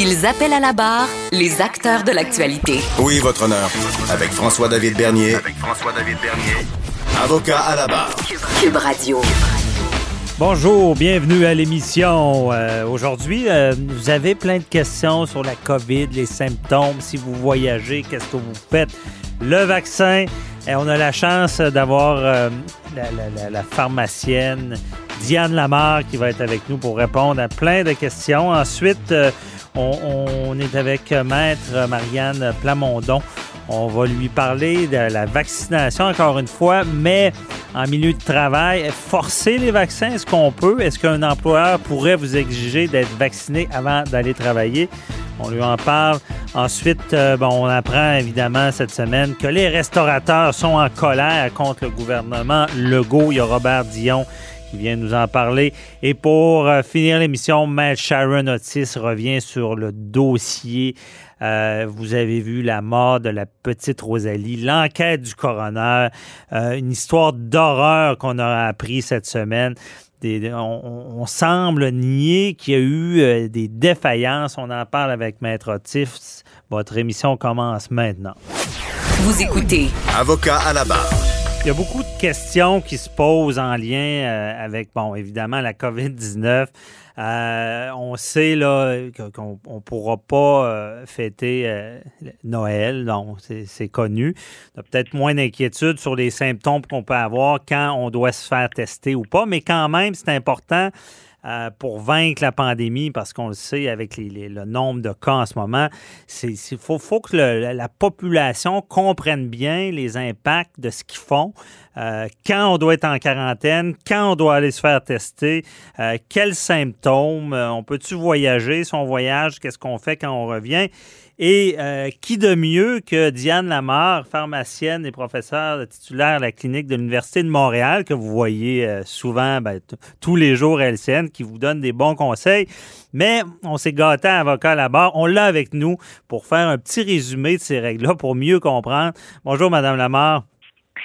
Ils appellent à la barre les acteurs de l'actualité. Oui, votre honneur. Avec François-David Bernier. Avec François-David Bernier. Avocat à la barre. Cube Radio. Bonjour, bienvenue à l'émission. Euh, aujourd'hui, euh, vous avez plein de questions sur la COVID, les symptômes, si vous voyagez, qu'est-ce que vous faites, le vaccin. Et on a la chance d'avoir euh, la, pharmacienne Diane Lamar qui va être avec nous pour répondre à plein de questions. Ensuite, on, est avec Maître Marianne Plamondon. On va lui parler de la vaccination encore une fois, mais en milieu de travail. Forcer les vaccins, est-ce qu'on peut? Est-ce qu'un employeur pourrait vous exiger d'être vacciné avant d'aller travailler? On lui en parle. Ensuite, euh, on apprend évidemment cette semaine que les restaurateurs sont en colère contre le gouvernement Legault. Il y a Robert Dion qui vient nous en parler. Et pour euh, finir l'émission, Matt Sharon Otis revient sur le dossier euh, vous avez vu la mort de la petite Rosalie, l'enquête du coroner, euh, une histoire d'horreur qu'on a appris cette semaine. on, semble nier qu'il y a eu euh, des défaillances. On en parle avec Maître Otis. Votre émission commence maintenant. Vous écoutez. Avocat à la barre. Il y a beaucoup de questions qui se posent en lien avec, bon, évidemment, la COVID-19. Euh, on sait là qu'on ne pourra pas euh, fêter euh, Noël, donc c'est connu. Y a peut-être moins d'inquiétude sur les symptômes qu'on peut avoir quand on doit se faire tester ou pas, mais quand même, c'est important euh, pour vaincre la pandémie, parce qu'on le sait avec le nombre de cas en ce moment, il faut, faut, que la population comprenne bien les impacts de ce qu'ils font, euh, quand on doit être en quarantaine, quand on doit aller se faire tester, euh, quels symptômes, on peut-tu voyager, si voyage, qu'est-ce qu'on fait quand on revient? Et euh, qui de mieux que Diane Lamar, pharmacienne et professeure titulaire à la clinique de l'Université de Montréal, que vous voyez euh, souvent ben, tous les jours à LCN, qui vous donne des bons conseils. Mais on s'est gâté à avocat là-bas. On l'a avec nous pour faire un petit résumé de ces règles-là pour mieux comprendre. Bonjour, Madame Lamar.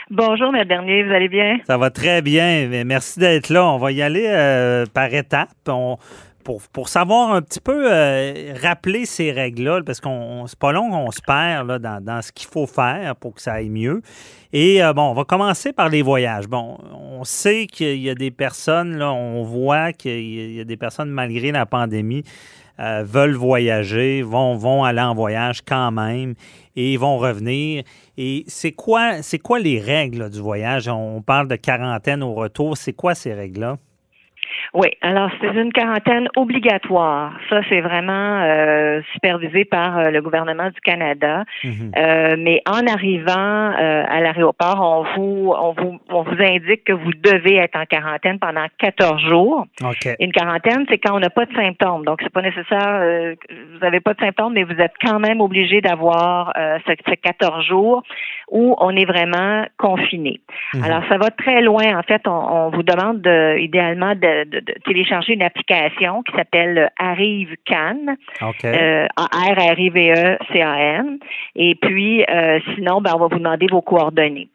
Bonjour, M. Bernier, vous allez bien? Ça va très bien. Merci d'être là. On va y aller euh, par étapes. On, pour, savoir un petit peu euh, rappeler ces règles-là, parce qu'on c'est pas long qu'on se perd dans, ce qu'il faut faire pour que ça aille mieux. Et euh, bon, on va commencer par les voyages. Bon, on sait qu'il y a des personnes, on voit qu'il y a des personnes, malgré la pandémie, euh, veulent voyager, vont, vont aller en voyage quand même et vont revenir. Et c'est quoi, c'est quoi les règles du voyage? On parle de quarantaine au retour. C'est quoi ces règles-là? Oui, alors c'est une quarantaine obligatoire. Ça, c'est vraiment euh, supervisé par euh, le gouvernement du Canada. Mhm. euh, mais en arrivant euh, à l'aéroport, on vous, on vous, on vous indique que vous devez être en quarantaine pendant 14 jours. Une quarantaine, c'est quand on n'a pas de symptômes. Donc, c'est pas nécessaire. Euh, vous n'avez pas de symptômes, mais vous êtes quand même obligé d'avoir ce, ce 14 jours où on est vraiment confiné. Mhm. Alors, ça va très loin. En fait, on, on vous demande de, idéalement de de, télécharger une application qui s'appelle Arrive Can. Euh, R R I V E C A N. Et puis euh, sinon, ben, on va vous demander vos coordonnées.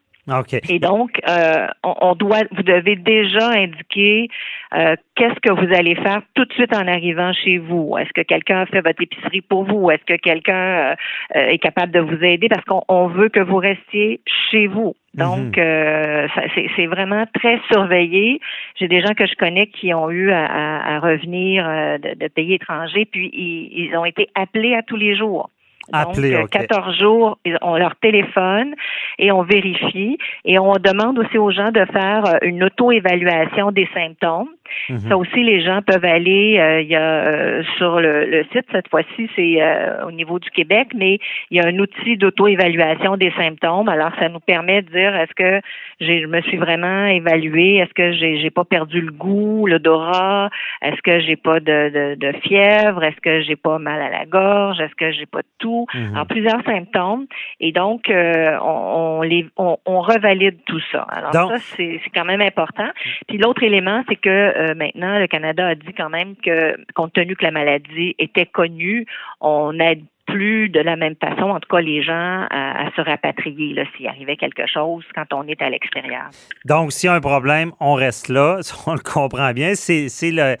Et donc, euh, on, doit, vous devez déjà indiquer euh, qu'est-ce que vous allez faire tout de suite en arrivant chez vous. Est-ce que quelqu'un a fait votre épicerie pour vous? Est-ce que quelqu'un euh, est capable de vous aider? Parce qu'on veut que vous restiez chez vous. Donc, mhm. c'est vraiment très surveillé. J'ai des gens que je connais qui ont eu à, revenir de, pays étrangers, puis ils ont été appelés à tous les jours. Appeler, Donc, 14 jours, on leur téléphone et on vérifie. Et on demande aussi aux gens de faire une auto-évaluation des symptômes. Mhm. Ça aussi, les gens peuvent aller. Euh, il y a euh, sur le, site cette fois-ci, c'est euh, au niveau du Québec, mais il y a un outil d'auto-évaluation des symptômes. Alors, ça nous permet de dire est-ce que je me suis vraiment évalué, est-ce que j'ai, j'ai pas perdu le goût, l'odorat, est-ce que j'ai pas de, de, fièvre, est-ce que j'ai pas mal à la gorge, est-ce que j'ai pas de tout. Alors, plusieurs symptômes. Et donc, on, les on, revalide tout ça. Alors ça, c'est, c'est quand même important. Puis l'autre élément, c'est que euh, maintenant, le Canada a dit quand même que, compte tenu que la maladie était connue, on n'aide plus de la même façon, en tout cas les gens, à, se rapatrier s'il arrivait quelque chose quand on est à l'extérieur. Donc, s'il y a un problème, on reste là, on le comprend bien. C'est le,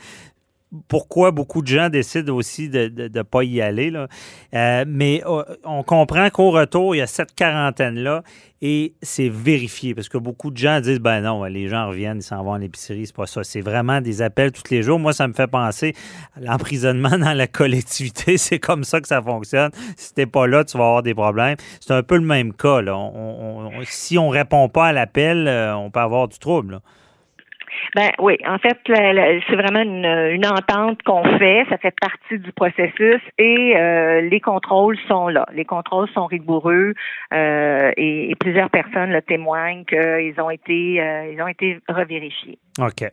pourquoi beaucoup de gens décident aussi de ne pas y aller. Euh, mais euh, on comprend qu'au retour, il y a cette quarantaine-là et c'est vérifié parce que beaucoup de gens disent ben non, les gens reviennent, ils s'en vont à l'épicerie, c'est pas ça. C'est vraiment des appels tous les jours. Moi, ça me fait penser à l'emprisonnement dans la collectivité. C'est comme ça que ça fonctionne. Si t'es pas là, tu vas avoir des problèmes. C'est un peu le même cas. Là. si on répond pas à l'appel, euh, on peut avoir du trouble. Ben oui, en fait, c'est vraiment une, entente qu'on fait. Ça fait partie du processus et euh, les contrôles sont là. Les contrôles sont rigoureux euh, et, plusieurs personnes le témoignent qu'ils ont été euh, ils ont été revérifiés. OK.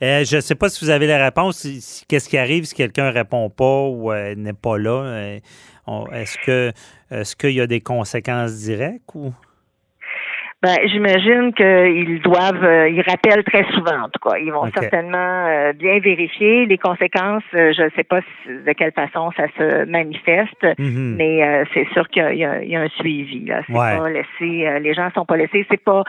je ne sais pas si vous avez la réponse. Qu'est-ce qui arrive si quelqu'un répond pas ou n'est pas là? est-ce que est-ce qu'il y a des conséquences directes ou? Ben, j'imagine qu'ils doivent, euh, ils rappellent très souvent, en tout cas. Ils vont certainement euh, bien vérifier les conséquences. Euh, je ne sais pas de quelle façon ça se manifeste, mhm. mais c'est sûr qu'il y, y, a un suivi. Là. C'est pas laissé, les gens sont pas laissés. C'est pas.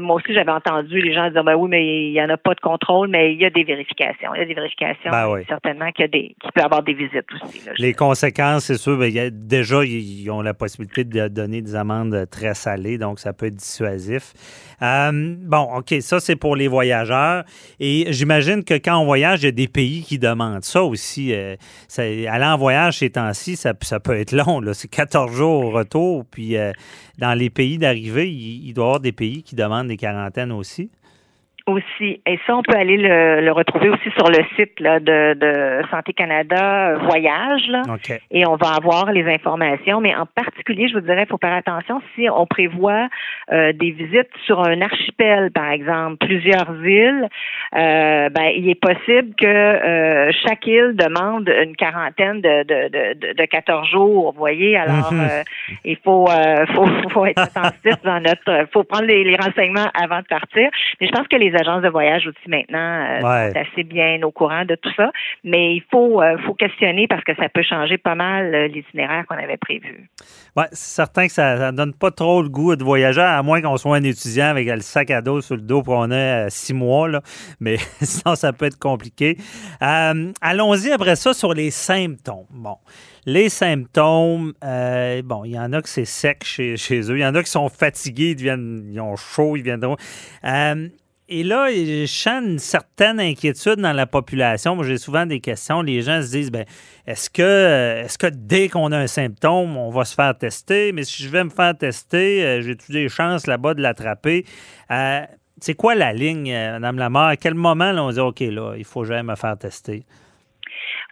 moi aussi, j'avais entendu les gens dire, ben oui, mais il y en a pas de contrôle, mais il y a des vérifications. Il y a des vérifications. Ben certainement qu'il y a des, qu'il peut y avoir des visites aussi. les conséquences, c'est sûr. Ben, y a, déjà, ils ont la possibilité de donner des amendes très salées, donc ça peut être euh, bon, OK, ça, c'est pour les voyageurs. Et j'imagine que quand on voyage, il y a des pays qui demandent ça aussi. Euh, aller en voyage ces temps-ci, ça, peut être long. C'est 14 jours au retour. Puis euh, dans les pays d'arrivée, il, il doit y avoir des pays qui demandent des quarantaines aussi aussi. Et ça, on peut aller le, retrouver aussi sur le site là, de, de, Santé Canada euh, Voyage. Là, Et on va avoir les informations. Mais en particulier, je vous dirais, il faut faire attention si on prévoit euh, des visites sur un archipel, par exemple, plusieurs îles, euh, ben, il est possible que chaque île demande une quarantaine de, de, de, de 14 jours, vous voyez? Alors, mhm. il faut, faut, faut, être attentif dans notre... faut prendre les, les renseignements avant de partir. Mais je pense que les les agences de voyage aussi maintenant euh, sont assez bien au courant de tout ça. Mais il faut, euh, faut questionner parce que ça peut changer pas mal euh, l'itinéraire qu'on avait prévu. Oui, c'est certain que ça ne donne pas trop le goût de voyager, à moins qu'on soit un étudiant avec le sac à dos sur le dos pour on ait six mois. Là. Mais sinon, ça peut être compliqué. Allons-y après ça sur les symptômes. Bon. Les symptômes, bon, il y en a que c'est sec chez, chez, eux. Il y en a qui sont fatigués, ils, deviennent, ils ont chaud, ils viennent. Euh, et là, je sens une certaine inquiétude dans la population. Moi, j'ai souvent des questions. Les gens se disent ben, est-ce que, est que dès qu'on a un symptôme, on va se faire tester? Mais si je vais me faire tester, euh, j'ai-tu des chances là-bas de l'attraper? Euh, c'est quoi la ligne, euh, Mme Lamar? À quel moment on dit OK, là, il faut jamais me faire tester?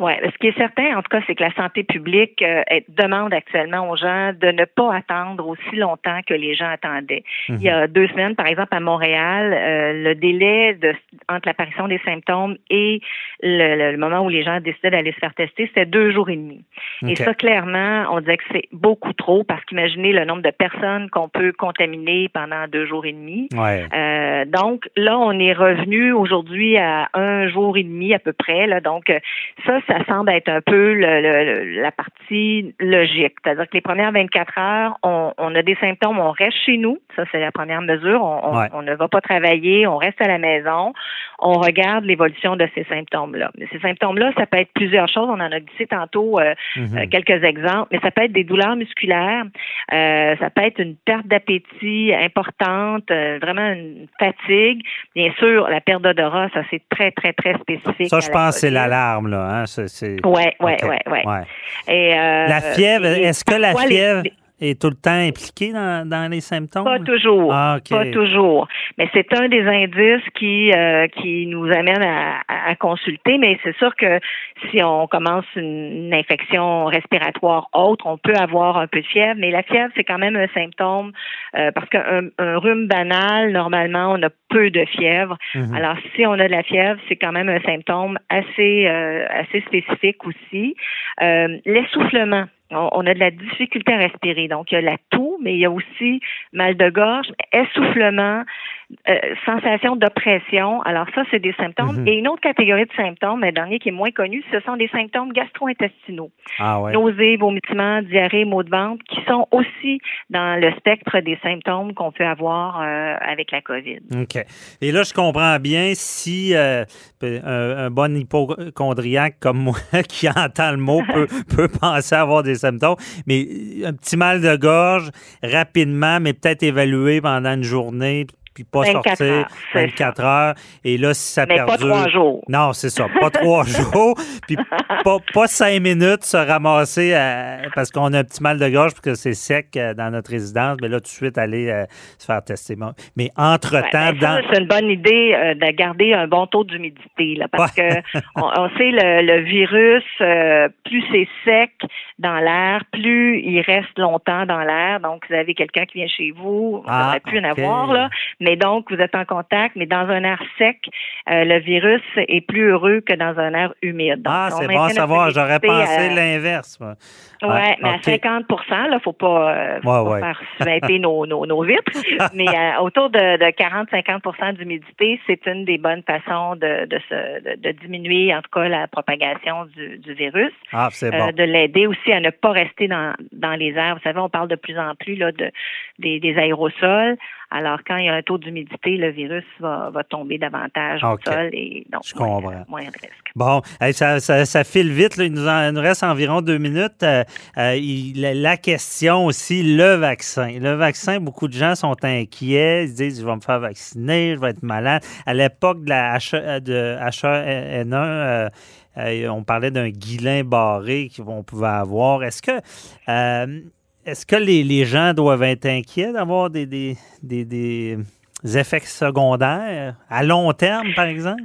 Oui, ce qui est certain, en tout cas, c'est que la santé publique euh, demande actuellement aux gens de ne pas attendre aussi longtemps que les gens attendaient. Il y a mhm. deux semaines, par exemple, à Montréal, euh, le délai de, entre l'apparition des symptômes et le, moment où les gens décidaient d'aller se faire tester, c'était deux jours et demi. Et ça, clairement, on disait que c'est beaucoup trop parce qu'imaginez le nombre de personnes qu'on peut contaminer pendant deux jours et demi. Euh, donc là, on est revenu aujourd'hui à un jour et demi à peu près. Là, donc ça, ça semble être un peu la partie logique. C'est-à-dire que les premières 24 heures, on, a des symptômes, on reste chez nous. Ça, c'est la première mesure. On, ne va pas travailler, on reste à la maison, on regarde l'évolution de ces symptômes-là. Mais ces symptômes-là, ça peut être plusieurs choses. On en a dit tantôt euh, mm-hmm. euh, quelques exemples, mais ça peut être des douleurs musculaires, euh, ça peut être une perte d'appétit importante, vraiment une fatigue. Bien sûr, la perte d'odorat, ça c'est très, très, très spécifique. Ça, je pense, c'est l'alarme, là. Hein? C'est, Oui, oui, oui. Ouais. Et, euh, la fièvre, est-ce que la fièvre est tout le temps impliqué dans, dans les symptômes? Pas toujours. Ah, Pas toujours. Mais c'est un des indices qui, euh, qui nous amène à, à, consulter. Mais c'est sûr que si on commence une, infection respiratoire autre, on peut avoir un peu de fièvre. Mais la fièvre, c'est quand même un symptôme euh, parce qu'un un rhume banal, normalement, on a peu de fièvre. Mhm. Alors, si on a de la fièvre, c'est quand même un symptôme assez, euh, assez spécifique aussi. L'essoufflement on, a de la difficulté à respirer. Donc, il y a la toux, mais il y a aussi mal de gorge, essoufflement, euh, sensation d'oppression. Alors ça, c'est des symptômes. Mhm. Et une autre catégorie de symptômes, un dernier qui est moins connu, ce sont des symptômes gastro-intestinaux. Ah Nausées, vomissements, diarrhée, maux de ventre, qui sont aussi dans le spectre des symptômes qu'on peut avoir euh, avec la COVID. OK. Et là, je comprends bien si euh, un, bon hypochondriaque comme moi qui entend le mot peut, peut penser avoir des symptômes, mais un petit mal de gorge rapidement, mais peut-être évalué pendant une journée, puis pas 24 sortir heures, 24 heures. Et là, si ça Mais perdure... pas trois jours. Non, c'est ça, pas trois jours. Puis pas, pas, cinq minutes se ramasser parce qu'on a un petit mal de gorge parce que c'est sec euh, dans notre résidence. Mais là, tout de suite, aller euh, se faire tester. Mais entre-temps... dans... C'est une bonne idée euh, de garder un bon taux d'humidité là, parce que on, sait le, le virus, plus c'est sec dans l'air, plus il reste longtemps dans l'air. Donc, vous avez quelqu'un qui vient chez vous, ça aurait pu en avoir, là mais donc vous êtes en contact, mais dans un air sec, euh, le virus est plus heureux que dans un air humide. ah, c'est bon à savoir. J'aurais pensé l'inverse. Oui, mais à 50 il ne faut pas, euh, faire suinter nos, nos, nos, vitres. mais euh, autour de, de 40-50 d'humidité, c'est une des bonnes façons de, de, se, de, diminuer, en tout cas, la propagation du, du virus. Ah, c'est bon. de l'aider aussi à ne pas rester dans, dans les airs. Vous savez, on parle de plus en plus là, de, des, des aérosols. Alors, quand il y a un taux d'humidité, le virus va, va tomber davantage au sol et donc Je moins, comprends. moins de risque. Bon, ça, ça, ça, file vite. Là. Il, nous en, nous reste environ deux minutes. Euh, euh, la question aussi, le vaccin. Le vaccin, beaucoup de gens sont inquiets. Ils disent, je vais me faire vacciner, je vais être malade. À l'époque de la H, e, de H1N1, euh, on parlait d'un guilin barré qu'on pouvait avoir. Est-ce que est-ce que les, gens doivent être inquiets d'avoir des, des, des, effets secondaires à long terme, par exemple?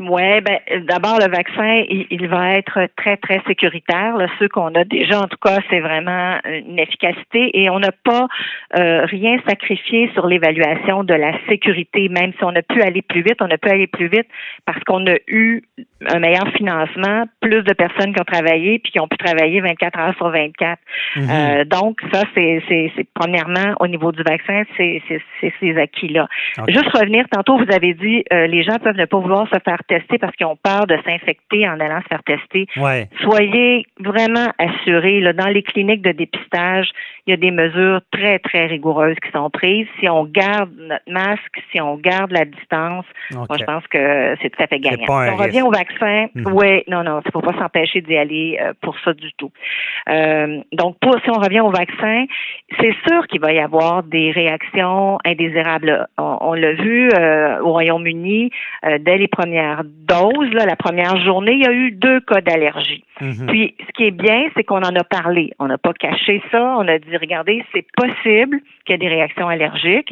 Oui, ben d'abord le vaccin, il, va être très très sécuritaire. Là, ceux qu'on a déjà, en tout cas, c'est vraiment une efficacité et on n'a pas euh, rien sacrifié sur l'évaluation de la sécurité. Même si on a pu aller plus vite, on a pu aller plus vite parce qu'on a eu un meilleur financement, plus de personnes qui ont travaillé puis qui ont pu travailler 24 heures sur 24. Mhm. euh, donc ça, c'est c'est premièrement au niveau du vaccin, c'est ces acquis là. Juste revenir tantôt, vous avez dit euh, les gens peuvent ne pas vouloir se faire tester parce qu'ils ont peur de s'infecter en allant se faire tester. Soyez vraiment assurés. Là, dans les cliniques de dépistage, il y a des mesures très, très rigoureuses qui sont prises. Si on garde notre masque, si on garde la distance, moi, je pense que c'est tout à fait gagnant. Si on revient au vaccin, mhm. oui, non, non, il ne faut pas s'empêcher d'y aller euh, pour ça du tout. Euh, donc, pour, si on revient au vaccin, c'est sûr qu'il va y avoir des réactions indésirables. On, l'a vu euh, au Royaume-Uni, dès les premières doses, la première journée, il y a eu deux cas d'allergie. Mhm. Puis, ce qui est bien, c'est qu'on en a parlé. On n'a pas caché ça. On a dit, regardez, c'est possible qu'il y ait des réactions allergiques.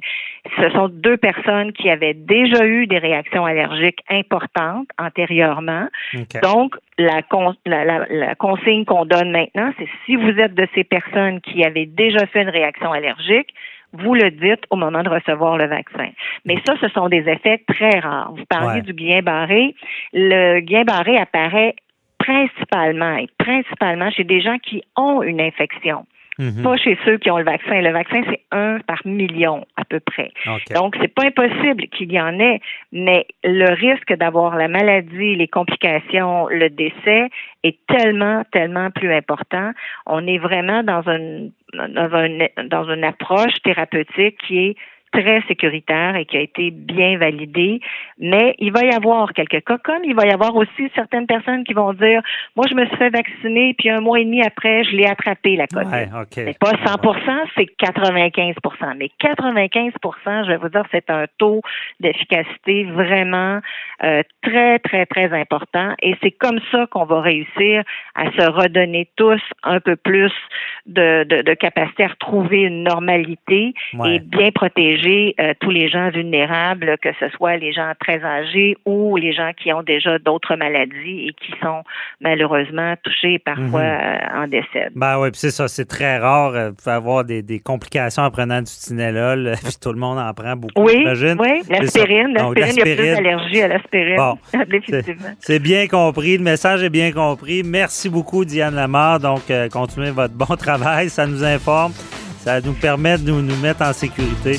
Ce sont deux personnes qui avaient déjà eu des réactions allergiques importantes antérieurement. Donc, la, la, la consigne qu'on donne maintenant, c'est si vous êtes de ces personnes qui avaient déjà fait une réaction allergique, vous le dites au moment de recevoir le vaccin. Mais ça, ce sont des effets très rares. Vous parliez du Guillain-Barré. Le Guillain-Barré apparaît principalement et principalement chez des gens qui ont une infection. Mhm. Pas chez ceux qui ont le vaccin. Le vaccin, c'est un par million à peu près. Donc, c'est pas impossible qu'il y en ait, mais le risque d'avoir la maladie, les complications, le décès est tellement, tellement plus important. On est vraiment dans une, dans, dans une approche thérapeutique qui est très sécuritaire et qui a été bien validé. Mais il va y avoir quelques cas comme il va y avoir aussi certaines personnes qui vont dire, moi, je me suis fait vacciner, puis un mois et demi après, je l'ai attrapé, la COVID. Ouais, OK. C'est pas 100 c'est 95 Mais 95 je vais vous dire, c'est un taux d'efficacité vraiment euh, très, très, très important. Et c'est comme ça qu'on va réussir à se redonner tous un peu plus de, de, de capacité à retrouver une normalité Ouais. et bien protéger euh, tous les gens vulnérables, que ce soit les gens très âgés ou les gens qui ont déjà d'autres maladies et qui sont malheureusement touchés parfois Mhm. euh, en décès. Ben oui, puis c'est ça, c'est très rare. euh, Vous pouvez avoir des, des complications en prenant du Tylenol, puis tout le monde en prend beaucoup, Oui, j'imagine. oui, l'aspirine, l'aspirine, il y a plus d'allergie à l'aspirine, Bon. définitivement. C'est bien compris, le message est bien compris. Merci beaucoup, Diane Lamar. Donc, euh, continuez votre bon travail, ça nous informe, ça nous permet de nous, nous mettre en sécurité.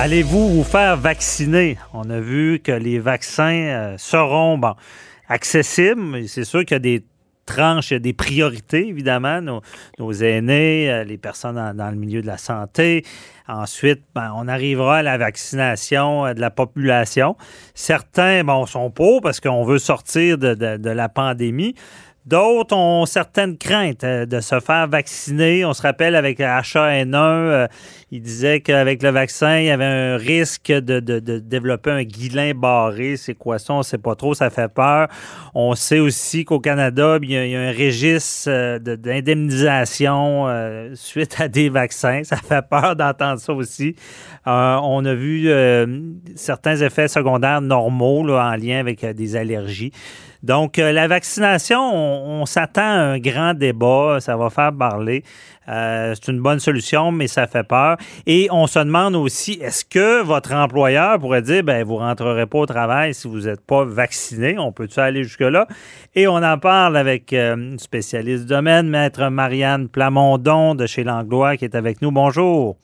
Allez-vous vous faire vacciner? On a vu que les vaccins euh, seront accessibles. C'est sûr qu'il y a des tranches, il y a des priorités, évidemment. Nos, aînés, euh, les personnes dans, le milieu de la santé. Ensuite, ben, on arrivera à la vaccination euh, de la population. Certains bon, sont pour parce qu'on veut sortir de, la pandémie. D'autres ont certaines craintes de se faire vacciner. On se rappelle avec H1N1, euh, il disait qu'avec le vaccin, il y avait un risque de, de- développer un guilin barré. C'est quoi ça? On ne sait pas trop, ça fait peur. On sait aussi qu'au Canada, il y, a, il y a un registre euh, de- d'indemnisation euh, suite à des vaccins. Ça fait peur d'entendre ça aussi. Euh, on a vu certains effets secondaires normaux en lien avec des allergies. Donc, la vaccination, on, s'attend à un grand débat. Ça va faire parler. C'est une bonne solution, mais ça fait peur. Et on se demande aussi, est-ce que votre employeur pourrait dire, ben, vous rentrerez pas au travail si vous n'êtes pas vacciné? On peut-tu aller jusque-là? Et on en parle avec euh, une spécialiste du domaine, Maître Marianne Plamondon de chez Langlois, qui est avec nous. Bonjour.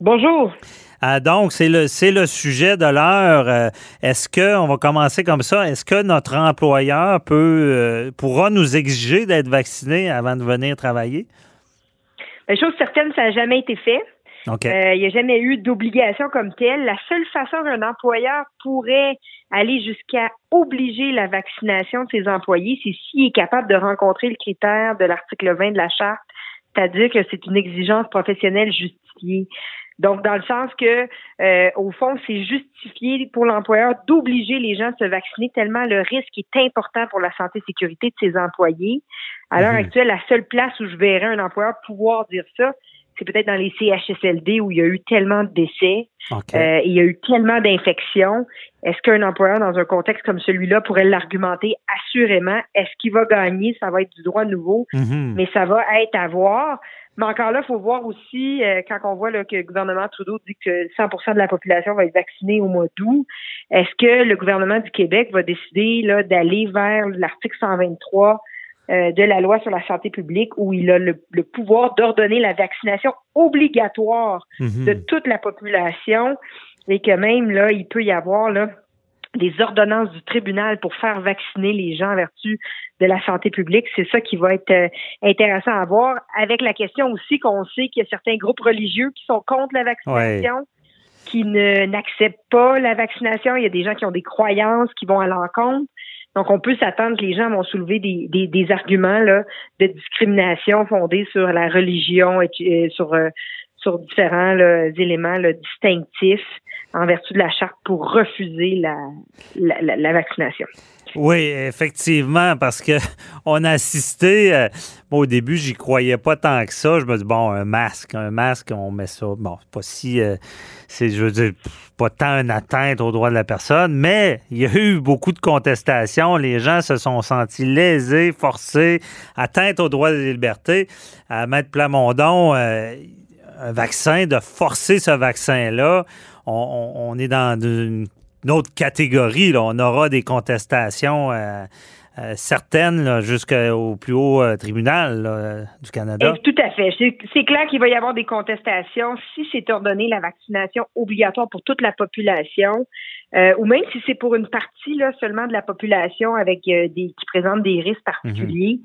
Bonjour. Ah, donc, c'est le, c'est le sujet de l'heure. Euh, Est-ce que, on va commencer comme ça, est-ce que notre employeur peut, euh, pourra nous exiger d'être vacciné avant de venir travailler? La chose certaine, ça n'a jamais été fait. Euh, Il n'y a jamais eu d'obligation comme telle. La seule façon qu'un employeur pourrait aller jusqu'à obliger la vaccination de ses employés, c'est s'il est capable de rencontrer le critère de l'article 20 de la charte, c'est-à-dire que c'est une exigence professionnelle justifiée. Donc, dans le sens que, euh, au fond, c'est justifié pour l'employeur d'obliger les gens à se vacciner tellement le risque est important pour la santé et sécurité de ses employés. À l'heure Mhm. actuelle, la seule place où je verrais un employeur pouvoir dire ça, c'est peut-être dans les CHSLD où il y a eu tellement de décès, euh, il y a eu tellement d'infections. Est-ce qu'un employeur dans un contexte comme celui-là pourrait l'argumenter assurément? Est-ce qu'il va gagner? Ça va être du droit nouveau, Mhm. mais ça va être à voir. Mais encore là, il faut voir aussi, euh, quand on voit là, que le gouvernement Trudeau dit que 100% de la population va être vaccinée au mois d'août, est-ce que le gouvernement du Québec va décider là, d'aller vers l'article 123 euh, de la loi sur la santé publique où il a le, le pouvoir d'ordonner la vaccination obligatoire Mhm. de toute la population et que même là, il peut y avoir là des ordonnances du tribunal pour faire vacciner les gens en vertu de la santé publique. C'est ça qui va être euh, intéressant à voir. Avec la question aussi qu'on sait qu'il y a certains groupes religieux qui sont contre la vaccination, qui ne n'acceptent pas la vaccination. Il y a des gens qui ont des croyances qui vont à l'encontre. Donc, on peut s'attendre que les gens vont soulever des, arguments là, de discrimination fondés sur la religion et sur euh, sur différents éléments distinctifs en vertu de la charte pour refuser la, la, vaccination. Oui, effectivement, parce que on a assisté. Euh, au début, j'y croyais pas tant que ça. Je me dis bon, un masque, un masque, on met ça. Bon, pas si, euh, c'est, je veux dire, pas tant une atteinte aux droits de la personne, mais il y a eu beaucoup de contestations. Les gens se sont sentis lésés, forcés, atteintes aux droits des libertés. À Maître Plamondon, euh, un vaccin, de forcer ce vaccin-là, on, est dans une, autre catégorie. On aura des contestations. Euh, euh, certaines jusqu'au plus haut euh, tribunal du Canada. tout à fait. C'est clair qu'il va y avoir des contestations si c'est ordonné la vaccination obligatoire pour toute la population, ou même si c'est pour une partie là, seulement de la population avec des qui présentent des risques particuliers.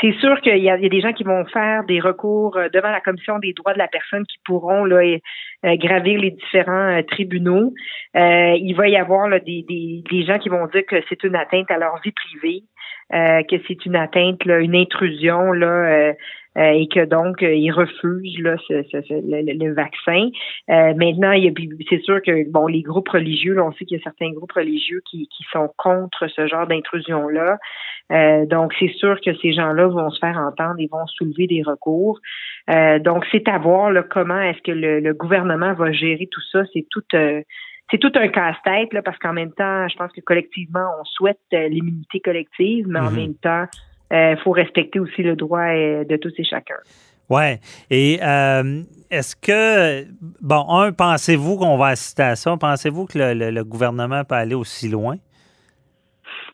C'est sûr qu'il y, a des gens qui vont faire des recours euh, devant la Commission des droits de la personne qui pourront là, gravir les différents euh, tribunaux. il va y avoir là, des, des, des, gens qui vont dire que c'est une atteinte à leur vie privée, que c'est une atteinte, là, une intrusion là, euh, et que donc euh, ils refusent là, ce, le, vaccin. Euh, maintenant, c'est sûr que bon, les groupes religieux, là, on sait qu'il y a certains groupes religieux qui, qui sont contre ce genre d'intrusion-là. donc, c'est sûr que ces gens-là vont se faire entendre et vont soulever des recours. donc, c'est à voir là, comment est-ce que le, gouvernement va gérer tout ça. C'est tout c'est tout un casse-tête là, parce qu'en même temps, je pense que collectivement, on souhaite l'immunité collective, mais en mm-hmm. même temps, il euh, faut respecter aussi le droit euh, de tous et chacun. Ouais. Et euh, est-ce que, bon, un, pensez-vous qu'on va assister à ça? Pensez-vous que le, gouvernement peut aller aussi loin?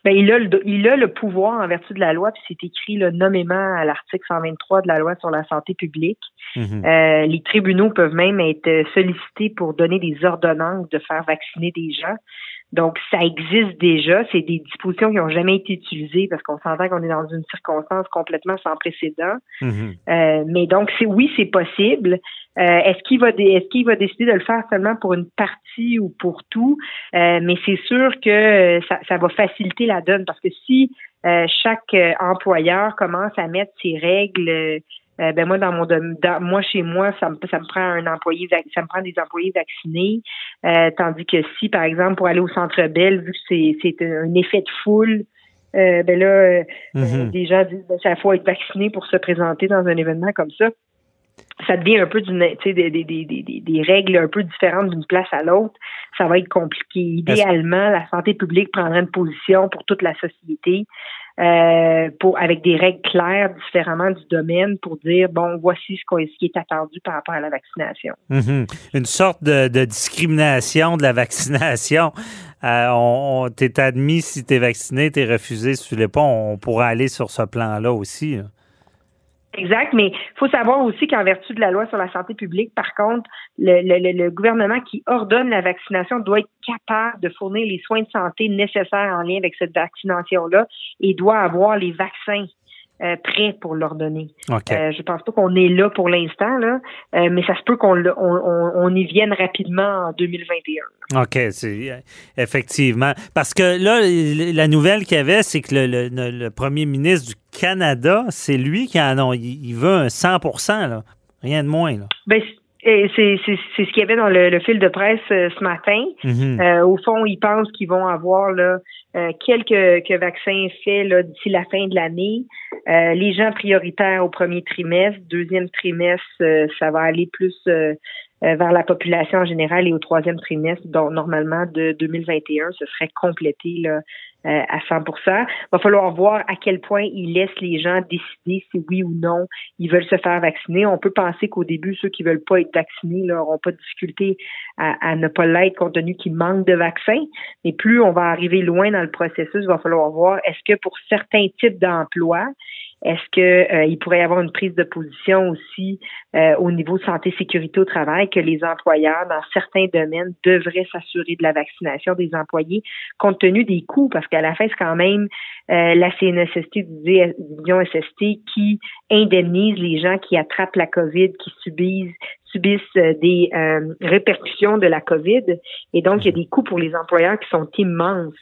Bien, il, a le, il a le pouvoir en vertu de la loi, puis c'est écrit là, nommément à l'article 123 de la loi sur la santé publique. Mhm. les tribunaux peuvent même être sollicités pour donner des ordonnances de faire vacciner des gens. Donc, ça existe déjà. C'est des dispositions qui n'ont jamais été utilisées parce qu'on s'entend qu'on est dans une circonstance complètement sans précédent. Mhm. euh, mais donc, c'est oui, c'est possible. Euh, est-ce qu'il va est-ce qu'il va décider de le faire seulement pour une partie ou pour tout? Euh, Mais c'est sûr que ça, ça, va faciliter la donne parce que si euh, chaque employeur commence à mettre ses règles euh, ben moi dans mon dans, moi chez moi ça me ça me prend un employé ça me prend des employés vaccinés euh, tandis que si par exemple pour aller au centre Bell vu que c'est c'est un effet de foule euh, ben là mm-hmm. des gens disent ben, ça faut être vacciné pour se présenter dans un événement comme ça ça devient un peu d'une des, des, des, des, des règles un peu différentes d'une place à l'autre. Ça va être compliqué. Idéalement, la santé publique prendrait une position pour toute la société. Euh, pour avec des règles claires différemment du domaine pour dire bon voici ce, qui est attendu par rapport à la vaccination. Mhm. Une sorte de, discrimination de la vaccination. Euh, on, t'es admis si tu es vacciné, tu es refusé si tu l'es pas. On pourrait aller sur ce plan-là aussi. Exact, mais il faut savoir aussi qu'en vertu de la loi sur la santé publique, par contre, le, le, le, gouvernement qui ordonne la vaccination doit être capable de fournir les soins de santé nécessaires en lien avec cette vaccination-là et doit avoir les vaccins euh, prêt pour l'ordonner. Euh, je pense pas qu'on est là pour l'instant, là, euh, mais ça se peut qu'on on, y vienne rapidement en 2021. OK, c'est euh, effectivement. Parce que là, la nouvelle qu'il y avait, c'est que le, premier ministre du Canada, c'est lui qui en a, il veut un 100 là. Rien de moins. Là. Ben, c'est ce qu'il y avait dans le, fil de presse ce matin. Mm-hmm. au fond, ils pensent qu'ils vont avoir là, euh, quelques, vaccins faits d'ici la fin de l'année. Euh, les gens prioritaires au premier trimestre, deuxième trimestre, euh, ça va aller plus vers la population en général et au troisième trimestre, donc normalement de 2021, ce serait complété là, euh, à 100% Il va falloir voir à quel point ils laissent les gens décider si oui ou non ils veulent se faire vacciner. On peut penser qu'au début, ceux qui veulent pas être vaccinés n'auront pas de difficulté à, à ne pas l'être compte tenu qu'ils manquent de vaccins. Mais plus on va arriver loin dans le processus, il va falloir voir est-ce que pour certains types d'emplois, est-ce que euh, il pourrait y avoir une prise de position aussi euh, au niveau de santé sécurité au travail que les employeurs dans certains domaines devraient s'assurer de la vaccination des employés compte tenu des coûts? Parce qu'à la fin c'est quand même euh, la CNSST division SST qui indemnise les gens qui attrapent la COVID, qui subissent subissent des répercussions de la COVID et donc il y a des coûts pour les employeurs qui sont immenses.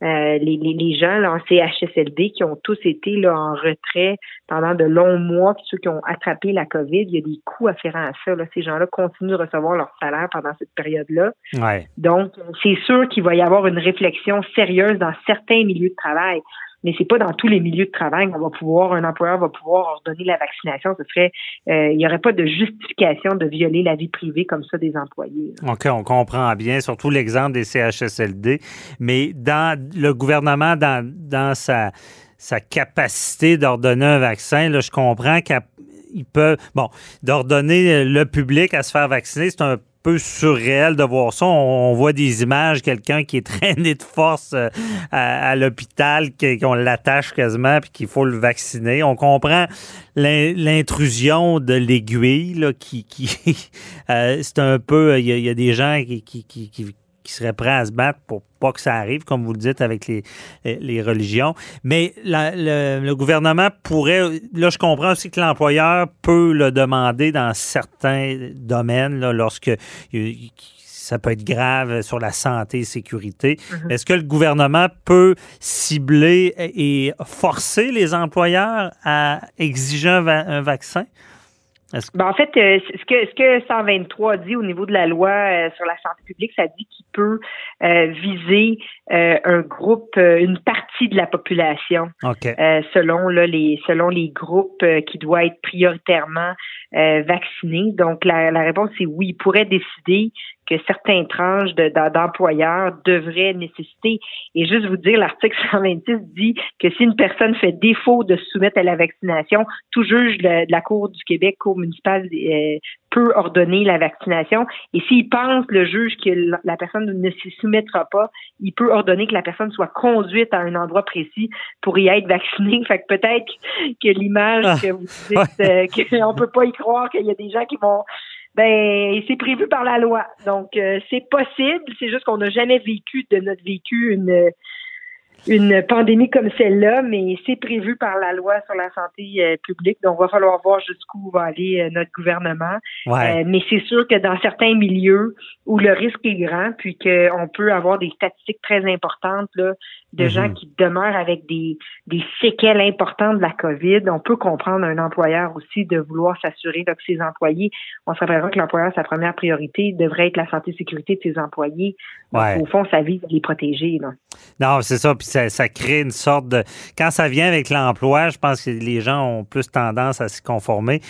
les, les, les, gens là, en CHSLD qui ont tous été là, en retrait pendant de longs mois, puis ceux qui ont attrapé la COVID, il y a des coûts afférents à ça. Là. Ces gens-là continuent de recevoir leur salaire pendant cette période-là. Ouais. Donc, c'est sûr qu'il va y avoir une réflexion sérieuse dans certains milieux de travail mais c'est pas dans tous les milieux de travail qu'on va pouvoir, un employeur va pouvoir ordonner la vaccination. Ce serait, euh, il n'y aurait pas de justification de violer la vie privée comme ça des employés. OK, on comprend bien, surtout l'exemple des CHSLD, mais dans le gouvernement, dans, dans sa, sa capacité d'ordonner un vaccin, là, je comprends qu'il peut, bon, d'ordonner le public à se faire vacciner, c'est un peu surréel de voir ça. On, voit des images, quelqu'un qui est traîné de force euh, à, l'hôpital, qu'on l'attache quasiment, puis qu'il faut le vacciner. On comprend l'intrusion de l'aiguille, qui, qui euh, c'est un peu, il y, a des gens qui, qui qui seraient prêts à se battre pour pas que ça arrive, comme vous le dites, avec les, les religions. Mais le, gouvernement pourrait, là, je comprends aussi que l'employeur peut le demander dans certains domaines, là, lorsque ça peut être grave sur la santé et sécurité. Mm-hmm. Est-ce que le gouvernement peut cibler et forcer les employeurs à exiger un vaccin? Ben, en fait, euh, ce que ce que 123 dit au niveau de la loi euh, sur la santé publique, ça dit qu'il peut euh, viser un groupe, une partie de la population, selon là, les selon les groupes qui doivent être prioritairement vaccinés. Donc la, la réponse c'est oui, il pourrait décider que certains tranches d'employeurs devraient nécessiter. Et juste vous dire, l'article 126 dit que si une personne fait défaut de se soumettre à la vaccination, tout juge de, la Cour du Québec, Cour municipale, euh, peut ordonner la vaccination. Et s'il pense, le juge, que la personne ne s'y soumettra pas, il peut ordonner que la personne soit conduite à un endroit précis pour y être vaccinée. Fait que peut-être que l'image ah. que vous dites, euh, qu'on peut pas y croire qu'il y a des gens qui vont ben c'est prévu par la loi. Donc euh, c'est possible, c'est juste qu'on n'a jamais vécu de notre vécu une une pandémie comme celle-là, mais c'est prévu par la loi sur la santé euh, publique. Donc, il va falloir voir jusqu'où va aller euh, notre gouvernement. Euh, mais c'est sûr que dans certains milieux où le risque est grand, puis qu'on peut avoir des statistiques très importantes là, de gens mhm. qui demeurent avec des, des séquelles importantes de la COVID, on peut comprendre un employeur aussi de vouloir s'assurer que ses employés, on se rappellera que l'employeur, sa première priorité devrait être la santé et sécurité de ses employés. au fond, sa vie, de les protéger. Là. Non, c'est ça. Puis ça, crée une sorte de. Quand ça vient avec l'emploi, je pense que les gens ont plus tendance à s'y conformer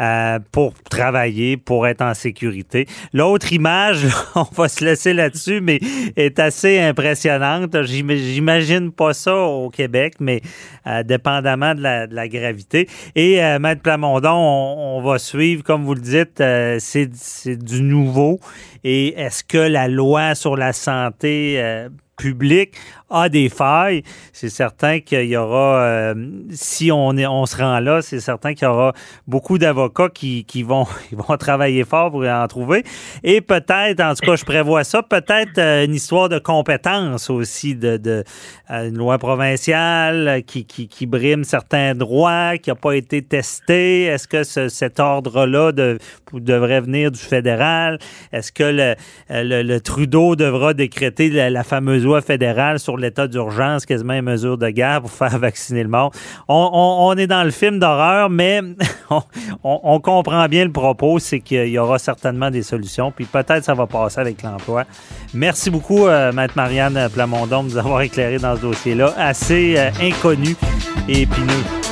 euh, pour travailler, pour être en sécurité. L'autre image, on va se laisser là-dessus, mais est assez impressionnante. J'imagine pas ça au Québec, mais euh, dépendamment de la, gravité. Et euh, Maître Plamondon, on, on, va suivre, comme vous le dites, c'est du nouveau. Et est-ce que la loi sur la santé public a des failles, c'est certain qu'il y aura, euh, si on, est, on se rend là, c'est certain qu'il y aura beaucoup d'avocats qui, qui vont, vont travailler fort pour en trouver. Et peut-être, en tout cas, je prévois ça, peut-être euh, une histoire de compétence aussi, de, de euh, une loi provinciale qui, qui, qui, brime certains droits, qui n'a pas été testé. Est-ce que cet ordre-là de, devrait venir du fédéral? Est-ce que le, le, Trudeau devra décréter la, la fameuse loi fédérale sur l'état d'urgence, quasiment une mesure de guerre pour faire vacciner le monde. On, est dans le film d'horreur, mais on, comprend bien le propos, c'est qu'il y aura certainement des solutions, puis peut-être ça va passer avec l'emploi. Merci beaucoup, euh, Maître Marianne Plamondon, de nous avoir éclairé dans ce dossier-là, assez euh, inconnu et épineux.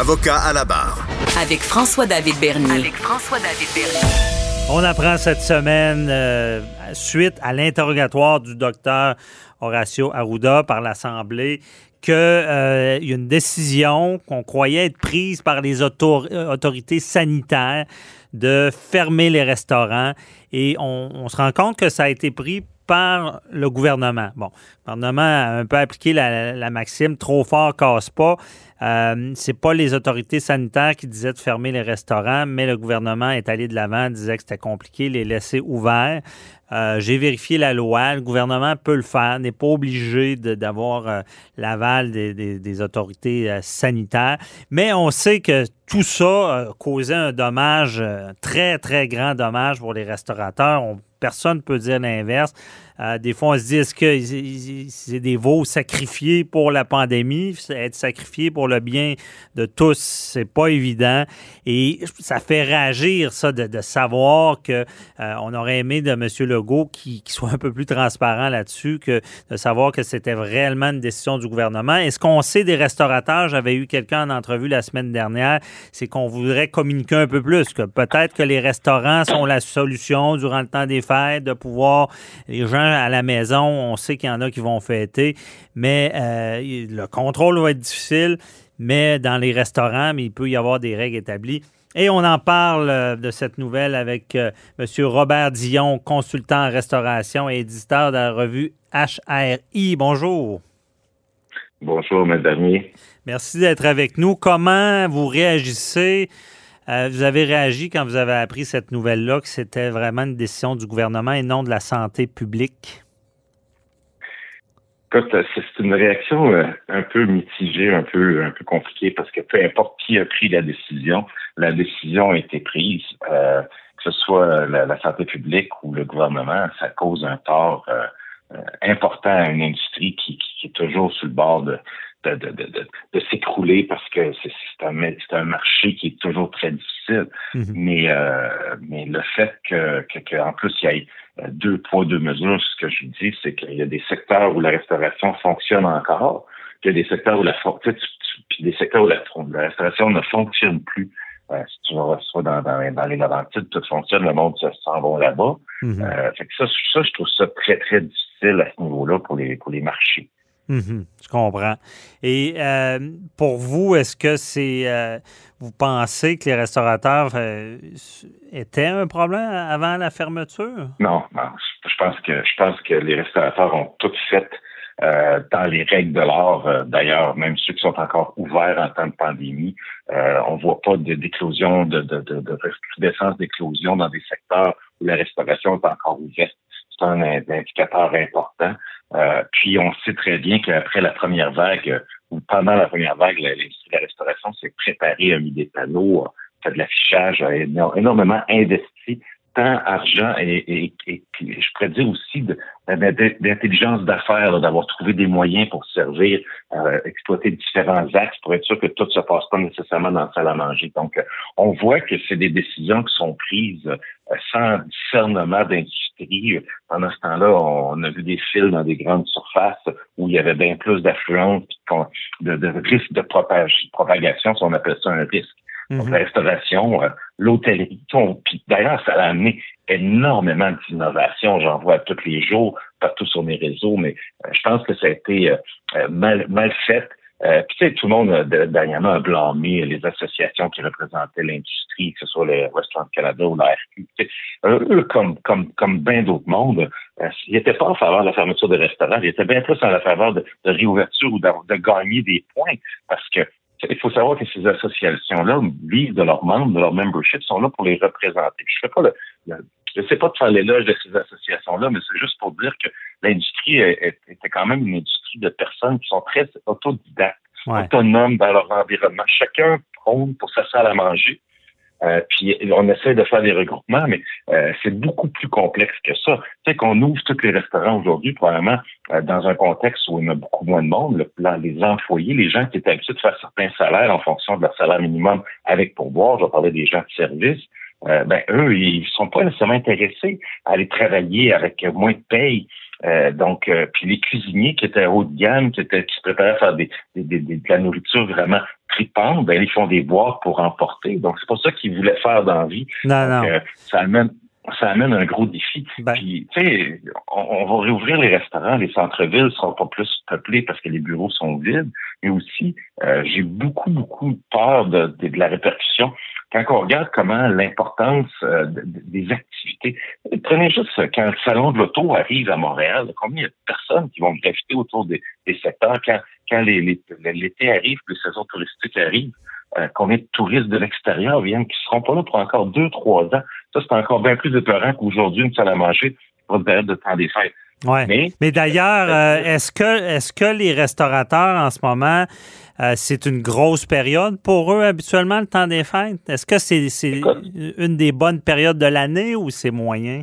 Avocat à la barre. Avec François-David Bernier. Avec François-David Bernier. On apprend cette semaine, euh, suite à l'interrogatoire du docteur Horacio Arruda par l'Assemblée, qu'il euh, y a une décision qu'on croyait être prise par les autorités sanitaires de fermer les restaurants. Et on, se rend compte que ça a été pris par le gouvernement. Bon, le gouvernement a un peu appliqué la, maxime trop fort casse pas. Euh, c'est pas les autorités sanitaires qui disaient de fermer les restaurants, mais le gouvernement est allé de l'avant, disait que c'était compliqué, les laisser ouverts. Euh, j'ai vérifié la loi. Le gouvernement peut le faire, n'est pas obligé d'avoir euh, l'aval des, autorités euh, sanitaires. Mais on sait que tout ça causait un dommage, très, très grand dommage pour les restaurateurs. personne ne peut dire l'inverse. Euh, des fois, on se dit, que c'est des veaux sacrifiés pour la pandémie? Être sacrifié pour le bien de tous, c'est pas évident. Et ça fait réagir, ça, de, savoir que euh, on aurait aimé de M. Legault qui, soit un peu plus transparent là-dessus, que de savoir que c'était réellement une décision du gouvernement. Et ce qu'on sait des restaurateurs, j'avais eu quelqu'un en entrevue la semaine dernière, c'est qu'on voudrait communiquer un peu plus, que peut-être que les restaurants sont la solution durant le temps des fêtes, de pouvoir, les gens à la maison, on sait qu'il y en a qui vont fêter, mais euh, le contrôle va être difficile. Mais dans les restaurants, il peut y avoir des règles établies. Et on en parle euh, de cette nouvelle avec euh, M. Robert Dion, consultant en restauration et éditeur de la revue HRI. Bonjour. Bonjour, madame. Merci d'être avec nous. Comment vous réagissez euh, vous avez réagi quand vous avez appris cette nouvelle-là, que c'était vraiment une décision du gouvernement et non de la santé publique? C'est une réaction euh, un peu mitigée, un peu un peu compliquée, parce que peu importe qui a pris la décision, la décision a été prise. Euh, que ce soit la, santé publique ou le gouvernement, ça cause un tort important à une industrie qui, est toujours sur le bord de, de, de, de, de s'écrouler parce que c'est un, un marché qui est toujours très difficile. Mhm. Mais, euh, mais le fait que, que, en plus, il y ait euh, deux poids, deux mesures, ce que je dis, c'est qu'il y a des secteurs où la restauration fonctionne encore, qu'il y a des secteurs où la, puis des secteurs où la, restauration ne fonctionne plus. Euh, si tu vas soit dans, dans, dans les Laurentides, tout fonctionne, le monde s'en va là-bas. Mhm. euh, fait que ça, ça, je trouve ça très, très difficile à ce niveau-là pour les, pour les marchés. Mhm, je comprends. Et euh, pour vous, est-ce que c'est. Euh, vous pensez que les restaurateurs euh, étaient un problème avant la fermeture? Non, non. Je pense que je pense que les restaurateurs ont tout fait dans les règles de l'art. D'ailleurs, même ceux qui sont encore ouverts en temps de pandémie, on ne voit pas d'éclosion, de, de, d'éclosion dans des secteurs où la restauration est encore ouverte. C'est un indicateur important. Euh, puis on sait très bien qu'après la première vague, ou pendant la première vague, l'industrie de la restauration s'est préparée, a mis des panneaux, a fait de l'affichage, a énormément investi tant argent et, et, je pourrais dire aussi d'intelligence d'affaires, d'avoir trouvé des moyens pour servir, euh, exploiter différents axes pour être sûr que tout se passe pas nécessairement dans la salle à manger. Donc, euh, on voit que c'est des décisions qui sont prises euh, sans discernement d'industrie. Pendant ce temps-là, on a vu des fils dans des grandes surfaces où il y avait bien plus d'affluence, de, de risque de propagation, si on appelle ça un risque. Donc, mhm. la restauration, euh, l'hôtellerie, puis d'ailleurs, ça a amené énormément d'innovation. J'en vois tous les jours, partout sur mes réseaux, mais euh, je pense que ça a été euh, mal, mal fait. Puis tu sais, tout le monde dernièrement a blâmé les associations qui représentaient l'industrie, que ce soit le Restaurant Canada ou la RQ. eux, comme comme comme bien d'autres mondes, ils n'étaient pas en faveur de la fermeture des restaurants, ils étaient bien plus en faveur de, de réouverture ou de, de, gagner des points, parce que il faut savoir que ces associations-là vivent de leurs membres, de leur membership, sont là pour les représenter. Je ne pas le, sais pas de faire l'éloge de ces associations-là, mais c'est juste pour dire que l'industrie était quand même une industrie de personnes qui sont très autodidactes, autonomes dans leur environnement. Chacun prône pour sa salle à manger. Euh, puis on essaie de faire des regroupements, mais euh, c'est beaucoup plus complexe que ça. Tu sais qu'on ouvre tous les restaurants aujourd'hui, probablement euh, dans un contexte où il y a beaucoup moins de monde, le, les employés, les gens qui étaient habitués de faire certains salaires en fonction de leur salaire minimum avec pourboire, je vais parler des gens de service, ben eux, ils sont pas nécessairement intéressés à aller travailler avec moins de paye. donc, puis les cuisiniers qui étaient haut de gamme, qui étaient qui se préparaient à faire des, des, de la nourriture vraiment tripante, ben, ils font des boîtes pour emporter. Donc, c'est pas ça qu'ils voulaient faire dans la vie. Non, non. ça amène ça amène un gros défi. Ben. Puis, tu sais, on, on, va réouvrir les restaurants, les centres-villes seront pas plus peuplés parce que les bureaux sont vides, mais aussi, euh, j'ai beaucoup, beaucoup peur de, de, de, la répercussion. Quand on regarde comment l'importance euh, des activités, prenez juste quand le salon de l'auto arrive à Montréal, combien il y a de personnes qui vont graviter autour des, des secteurs? Quand, quand l'été les, les, arrive, les saisons touristiques arrivent. Euh, combien de touristes de l'extérieur viennent qui seront pas là pour encore deux, trois ans? Ça, c'est encore bien plus épeurant qu'aujourd'hui, une salle à manger pour une période de temps des fêtes. Ouais. Mais, Mais d'ailleurs, euh, est-ce que est-ce que les restaurateurs en ce moment, euh, c'est une grosse période pour eux habituellement le temps des fêtes? Est-ce que c'est c'est une des bonnes périodes de l'année ou c'est moyen?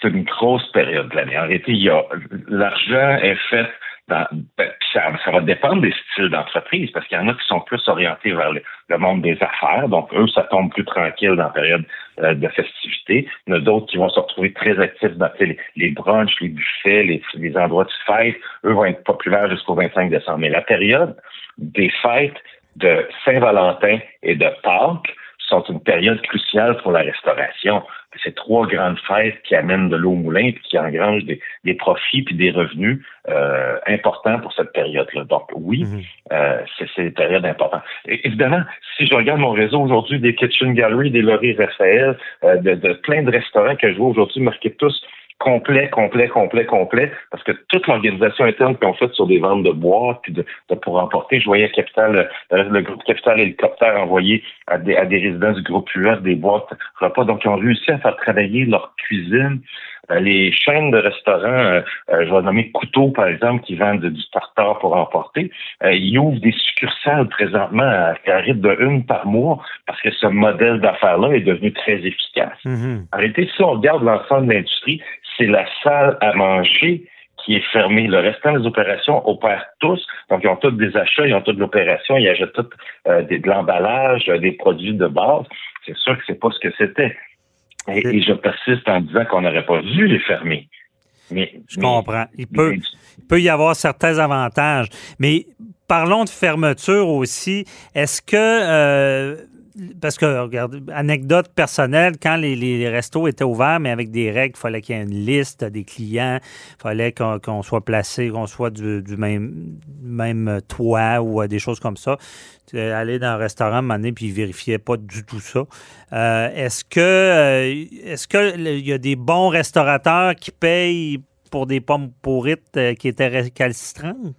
C'est une grosse période de l'année. En réalité, il y a l'argent est fait dans, ben, ça, ça, va dépendre des styles d'entreprise, parce qu'il y en a qui sont plus orientés vers le, le, monde des affaires, donc eux, ça tombe plus tranquille dans la période euh, de festivité. Il y en a d'autres qui vont se retrouver très actifs dans les, les brunchs, les buffets, les, les endroits de fête. Eux vont être populaires jusqu'au 25 décembre. Mais la période des fêtes de Saint-Valentin et de Pâques sont une période cruciale pour la restauration. C'est trois grandes fêtes qui amènent de l'eau au moulin et qui engrangent des, des, profits puis des revenus euh, importants pour cette période-là. Donc oui, mm -hmm. euh, c'est une période importante. Et, évidemment, si je regarde mon réseau aujourd'hui, des Kitchen Gallery, des Laurie Raphaël, euh, de, de, plein de restaurants que je vois aujourd'hui marqués tous complet, complet, complet, complet, parce que toute l'organisation interne qu'on fait sur des ventes de bois puis de, de, pour emporter, je voyais Capital, le, le groupe Capital Hélicoptère envoyer à des, à des résidents du groupe US des boîtes repas. Donc, ils ont réussi à faire travailler leur cuisine. Euh, les chaînes de restaurants, euh, euh, je vais nommer Couteau, par exemple, qui vendent du tartare pour emporter, ils ouvrent des succursales présentement à, à rythme de une par mois parce que ce modèle d'affaires-là est devenu très efficace. Mm -hmm. En réalité, si on regarde l'ensemble de l'industrie, c'est la salle à manger qui est fermée. Le restant des opérations opèrent tous. Donc, ils ont tous des achats, ils ont toutes l'opération, ils achètent tout euh, de l'emballage, euh, des produits de base. C'est sûr que c'est pas ce que c'était. Et, et, je persiste en disant qu'on n'aurait pas dû les fermer. Mais, je mais, comprends. Il peut, il peut y avoir certains avantages. Mais parlons de fermeture aussi. Est-ce que euh, parce que, regarde, anecdote personnelle, quand les, restos étaient ouverts, mais avec des règles, il fallait qu'il y ait une liste des clients, il fallait qu'on qu soit placé, qu'on soit du, du, même, toit ou des choses comme ça. Aller dans un restaurant, un donné, puis ils vérifiaient pas du tout ça. Euh, est-ce que euh, est-ce qu'il y a des bons restaurateurs qui payent pour des pommes pourrites euh, qui étaient récalcitrantes?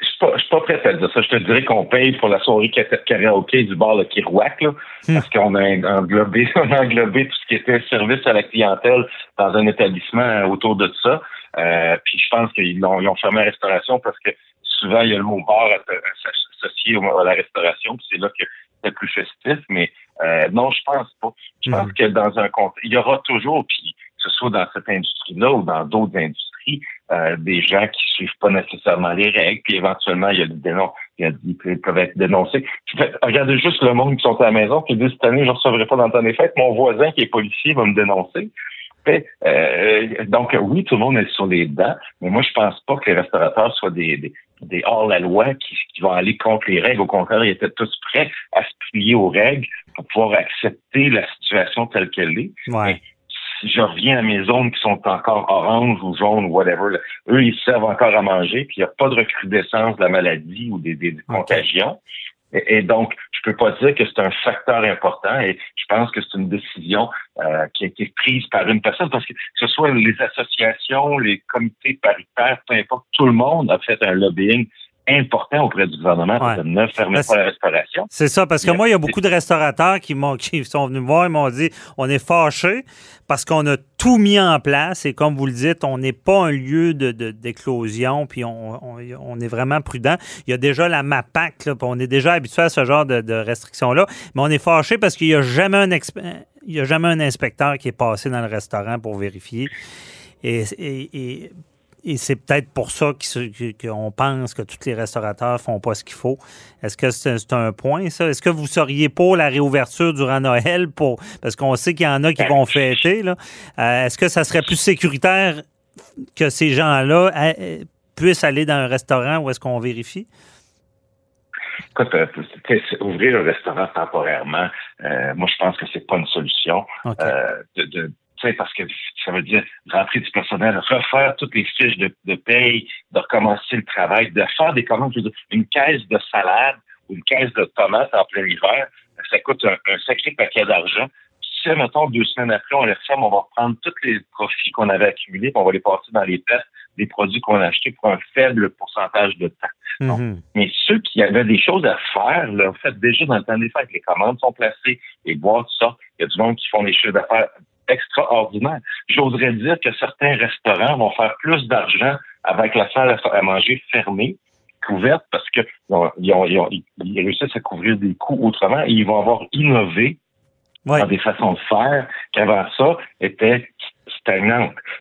Je suis pas, pas prêt à dire ça. Je te dirais qu'on paye pour la soirée karaoké du bar Le Kirouac, là, hmm. parce qu'on a englobé, on a englobé tout ce qui était service à la clientèle dans un établissement autour de ça. Euh, puis je pense qu'ils ont, ils ont fermé la restauration parce que souvent il y a le mot bar associé à la restauration, puis c'est là que c'est plus festif. Mais euh, non, je pense pas. Je pense hmm. que dans un contexte, il y aura toujours, puis que ce soit dans cette industrie-là ou dans d'autres industries, euh, des gens qui suivent pas nécessairement les règles, puis éventuellement, il y a des dénoncés, ils peuvent être dénoncés. Fait, regardez juste le monde qui sont à la maison, qui dit cette année, je ne recevrai pas dans le temps des fêtes, mon voisin qui est policier va me dénoncer. Fait, euh, donc oui, tout le monde est sur les dents, mais moi je pense pas que les restaurateurs soient des, des, des hors-la-loi qui, qui, vont aller contre les règles. Au contraire, ils étaient tous prêts à se plier aux règles pour pouvoir accepter la situation telle qu'elle est. Ouais si je reviens à mes zones qui sont encore orange ou jaune ou whatever, eux, ils servent encore à manger, puis il n'y a pas de recrudescence de la maladie ou des, des, des okay. contagions. Et, et, donc, je peux pas dire que c'est un facteur important et je pense que c'est une décision euh, qui a été prise par une personne parce que que ce soit les associations, les comités paritaires, peu importe, tout le monde a fait un lobbying important auprès du gouvernement ouais. de ne fermer pas la restauration. C'est ça, parce que moi, il y a beaucoup de restaurateurs qui, m'ont, qui sont venus me voir et m'ont dit on est fâchés parce qu'on a tout mis en place et comme vous le dites, on n'est pas un lieu de, de, d'éclosion puis on, on, on, est vraiment prudent. Il y a déjà la MAPAC, là, on est déjà habitué à ce genre de, de restrictions-là, mais on est fâchés parce qu'il n'y a jamais un il y a jamais un inspecteur qui est passé dans le restaurant pour vérifier. Et, et, et et c'est peut-être pour ça qu'on pense que tous les restaurateurs font pas ce qu'il faut. Est-ce que c'est un point, ça? Est-ce que vous seriez pour la réouverture durant Noël? pour Parce qu'on sait qu'il y en a qui vont fêter. Là. Euh, est-ce que ça serait plus sécuritaire que ces gens-là puissent aller dans un restaurant où est-ce qu'on vérifie? écoute, euh, ouvrir un restaurant temporairement, euh, moi, je pense que c'est pas une solution. Euh, de, de parce que ça veut dire rentrer du personnel, refaire toutes les fiches de, de paye, de recommencer le travail, de faire des commandes, je veux dire, une caisse de salade ou une caisse de tomates en plein hiver, ça coûte un, sacré paquet d'argent. Si, mettons, deux semaines après, on les referme, on va reprendre tous les profits qu'on avait accumulés, puis on va les passer dans les tests des produits qu'on a achetés pour un faible pourcentage de temps. Mhm. Mais ceux qui avaient des choses à faire, là, fait déjà dans le temps des fêtes, les commandes sont placées, les boîtes sortent, il y a du monde qui font des choses d'affaires extraordinaires. J'oserais dire que certains restaurants vont faire plus d'argent avec la salle à manger fermée couverte parce que ils, réussissent à couvrir des coûts autrement et ils vont avoir innové dans des façons de faire qu'avant ça étaient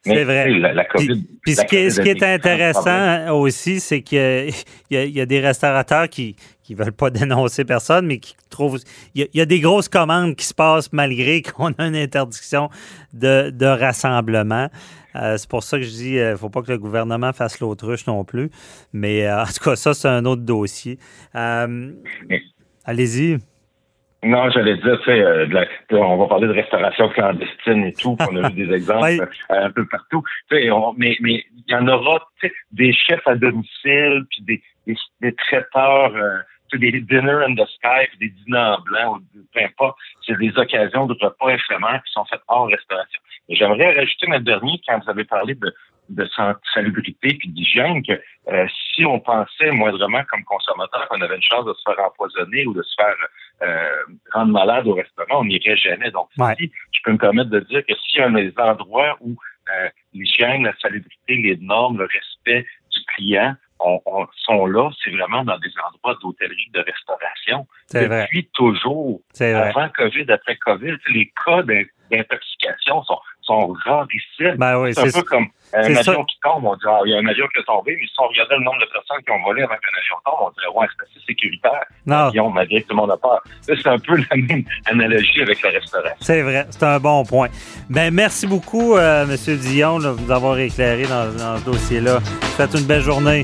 C'est vrai. La, COVID, puis, ce, qui, est intéressant aussi, c'est qu'il y, a des restaurateurs qui qui veulent pas dénoncer personne, mais qui trouvent... Il y, a, des grosses commandes qui se passent malgré qu'on a une interdiction de, de rassemblement. Euh, c'est pour ça que je dis, il euh, ne faut pas que le gouvernement fasse l'autruche non plus. Mais euh, en tout cas, ça, c'est un autre dossier. Allez-y. Non, j'allais dire, tu sais, on va parler de restauration clandestine et tout, on a vu des exemples un peu partout. mais mais il y en aura des chefs à domicile, puis des, des, traiteurs des dinner in the sky, des dîners en blanc, ou peu importe. C'est des occasions de repas éphémères qui sont faites hors restauration. Et j'aimerais rajouter ma dernier quand vous avez parlé de, de salubrité puis d'hygiène que euh, si on pensait moindrement comme consommateur qu'on avait une chance de se faire empoisonner ou de se faire euh, rendre malade au restaurant, on n'irait jamais. Donc, si je peux me permettre de dire que s'il y a des endroits où euh, l'hygiène, la salubrité, les normes, le respect du client on, sont là, c'est vraiment dans des endroits d'hôtellerie, de restauration. Depuis toujours, avant COVID, après COVID, les cas d'intoxication sont, sont rarissimes. Ben c'est un peu comme un avion qui tombe, on dit il y a un avion qui est tombé, mais si on regardait le nombre de personnes qui ont volé avant qu'un avion tombe, on dirait ouais, c'est assez sécuritaire. Non. L'avion, malgré que tout le monde a peur. C'est un peu la même analogie avec la restauration. C'est vrai, c'est un bon point. Ben merci beaucoup, euh, M. Dion, de vous avoir éclairé dans, dans ce dossier-là. Faites une belle journée.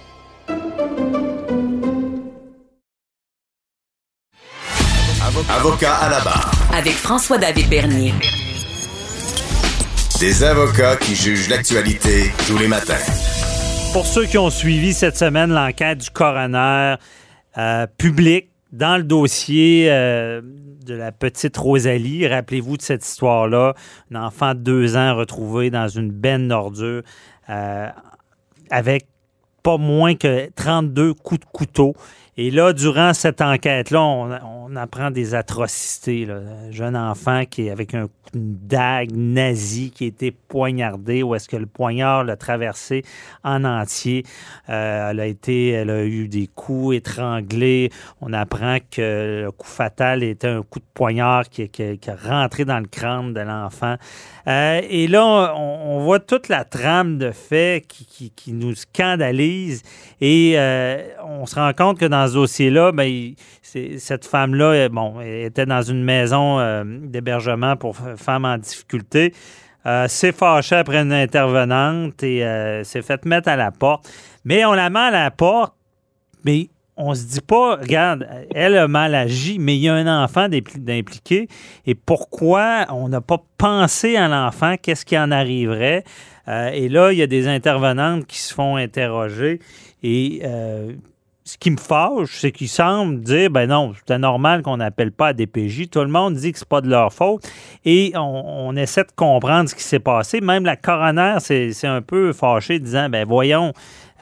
Avocat à la barre. Avec François-David Bernier. Des avocats qui jugent l'actualité tous les matins. Pour ceux qui ont suivi cette semaine l'enquête du coroner euh, public dans le dossier euh, de la petite Rosalie, rappelez-vous de cette histoire-là, un enfant de deux ans retrouvé dans une benne d'ordures euh, avec pas moins que 32 coups de couteau. Et là, durant cette enquête-là, on, apprend des atrocités. Un jeune enfant qui est avec un, une dague nazie qui a été poignardé, ou est-ce que le poignard l'a traversé en entier. Euh, elle, a été, elle a eu des coups étranglés. On apprend que le coup fatal était un coup de poignard qui, qui, a rentré dans le crâne de l'enfant. Euh, et là, on, voit toute la trame de faits qui, nous scandalise. Et euh, on se rend compte que dans ce dossier-là, ben, cette femme-là euh, bon, était dans une maison euh, d'hébergement pour femmes en difficulté. s'est fâchée après une intervenante et s'est fait mettre à la porte. Mais on la met à la porte, mais on se dit pas, regarde, elle a mal agi, mais il y a un enfant d'impliqué. Et pourquoi on n'a pas pensé à l'enfant? Qu'est-ce qui en arriverait? et là, il y a des intervenantes qui se font interroger. Et euh, ce qui me fâche, c'est qu'ils semblent dire ben non, c'est normal qu'on n'appelle pas à DPJ. Tout le monde dit que c'est pas de leur faute. Et on, essaie de comprendre ce qui s'est passé. Même la coroner c'est un peu fâchée, disant ben voyons,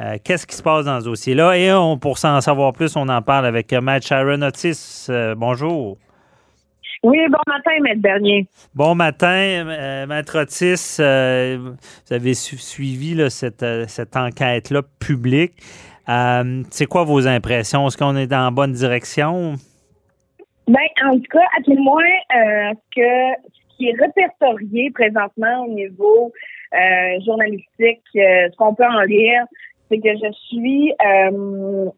Euh, qu'est-ce qui se passe dans ce dossier-là? Et on, pour s'en savoir plus, on en parle avec Matt Sharon Otis. bonjour. Oui, bon matin, Maître Bernier. Bon matin, Maître Otis. vous avez suivi cette, cette enquête-là publique. C'est quoi vos impressions? Est-ce qu'on est dans la bonne direction? Ben, en tout cas, à tout le moins, euh, que ce qui est répertorié présentement au niveau euh, journalistique, euh, ce qu'on peut en lire, c'est que je suis euh,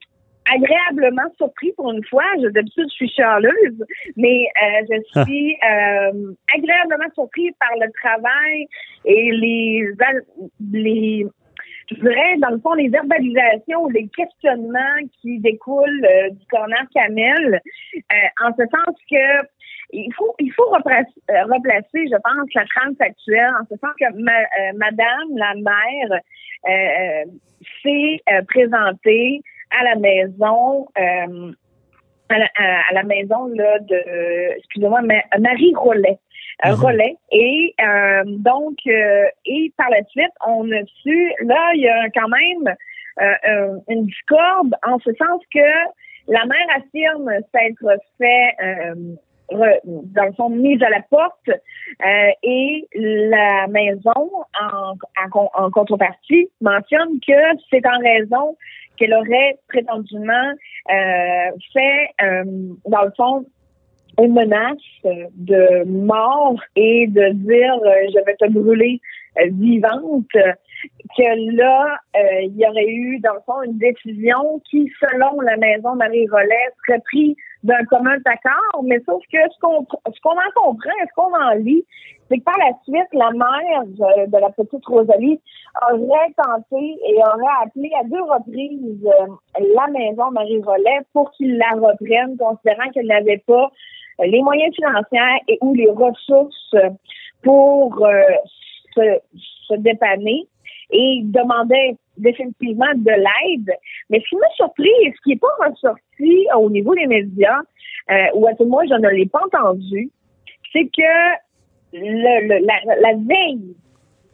agréablement surpris pour une fois. D'habitude, je suis charleuse, mais je ah. suis agréablement surpris par le travail et les, les je dirais, dans le fond, les verbalisations, les questionnements qui découlent euh, du corner Camel, euh, en ce sens que il faut il faut replacer, euh, replacer je pense, la trame actuelle, en ce sens que Madame la mère s'est présentée à la maison. À la, maison là de excusez-moi Marie Rollet un mhm. relais. Et euh, donc, euh, et par la suite, on a su, là, il y a quand même euh, une discorde en ce sens que la mère affirme s'être fait dans le fond mise à la porte et la maison en, en, contrepartie mentionne que c'est en raison qu'elle aurait prétendument fait dans le fond une menace de mort et de dire euh, je vais te brûler euh, vivante, que là, euh, il y aurait eu, dans le fond, une décision qui, selon la maison Marie-Rollet, serait prise d'un commun accord, mais sauf que ce qu'on ce qu'on en comprend, ce qu'on en lit, c'est que par la suite, la mère de, la petite Rosalie aurait tenté et aurait appelé à deux reprises la maison Marie-Rollet pour qu'ils la reprennent, considérant qu'elle n'avait pas les moyens financiers et ou les ressources pour euh, se, dépanner et demandait définitivement de l'aide. Mais ce qui m'a surpris et ce qui n'est pas ressorti au niveau des médias, euh, ou à tout le moins je ne l'ai pas entendu, c'est que le, la, veille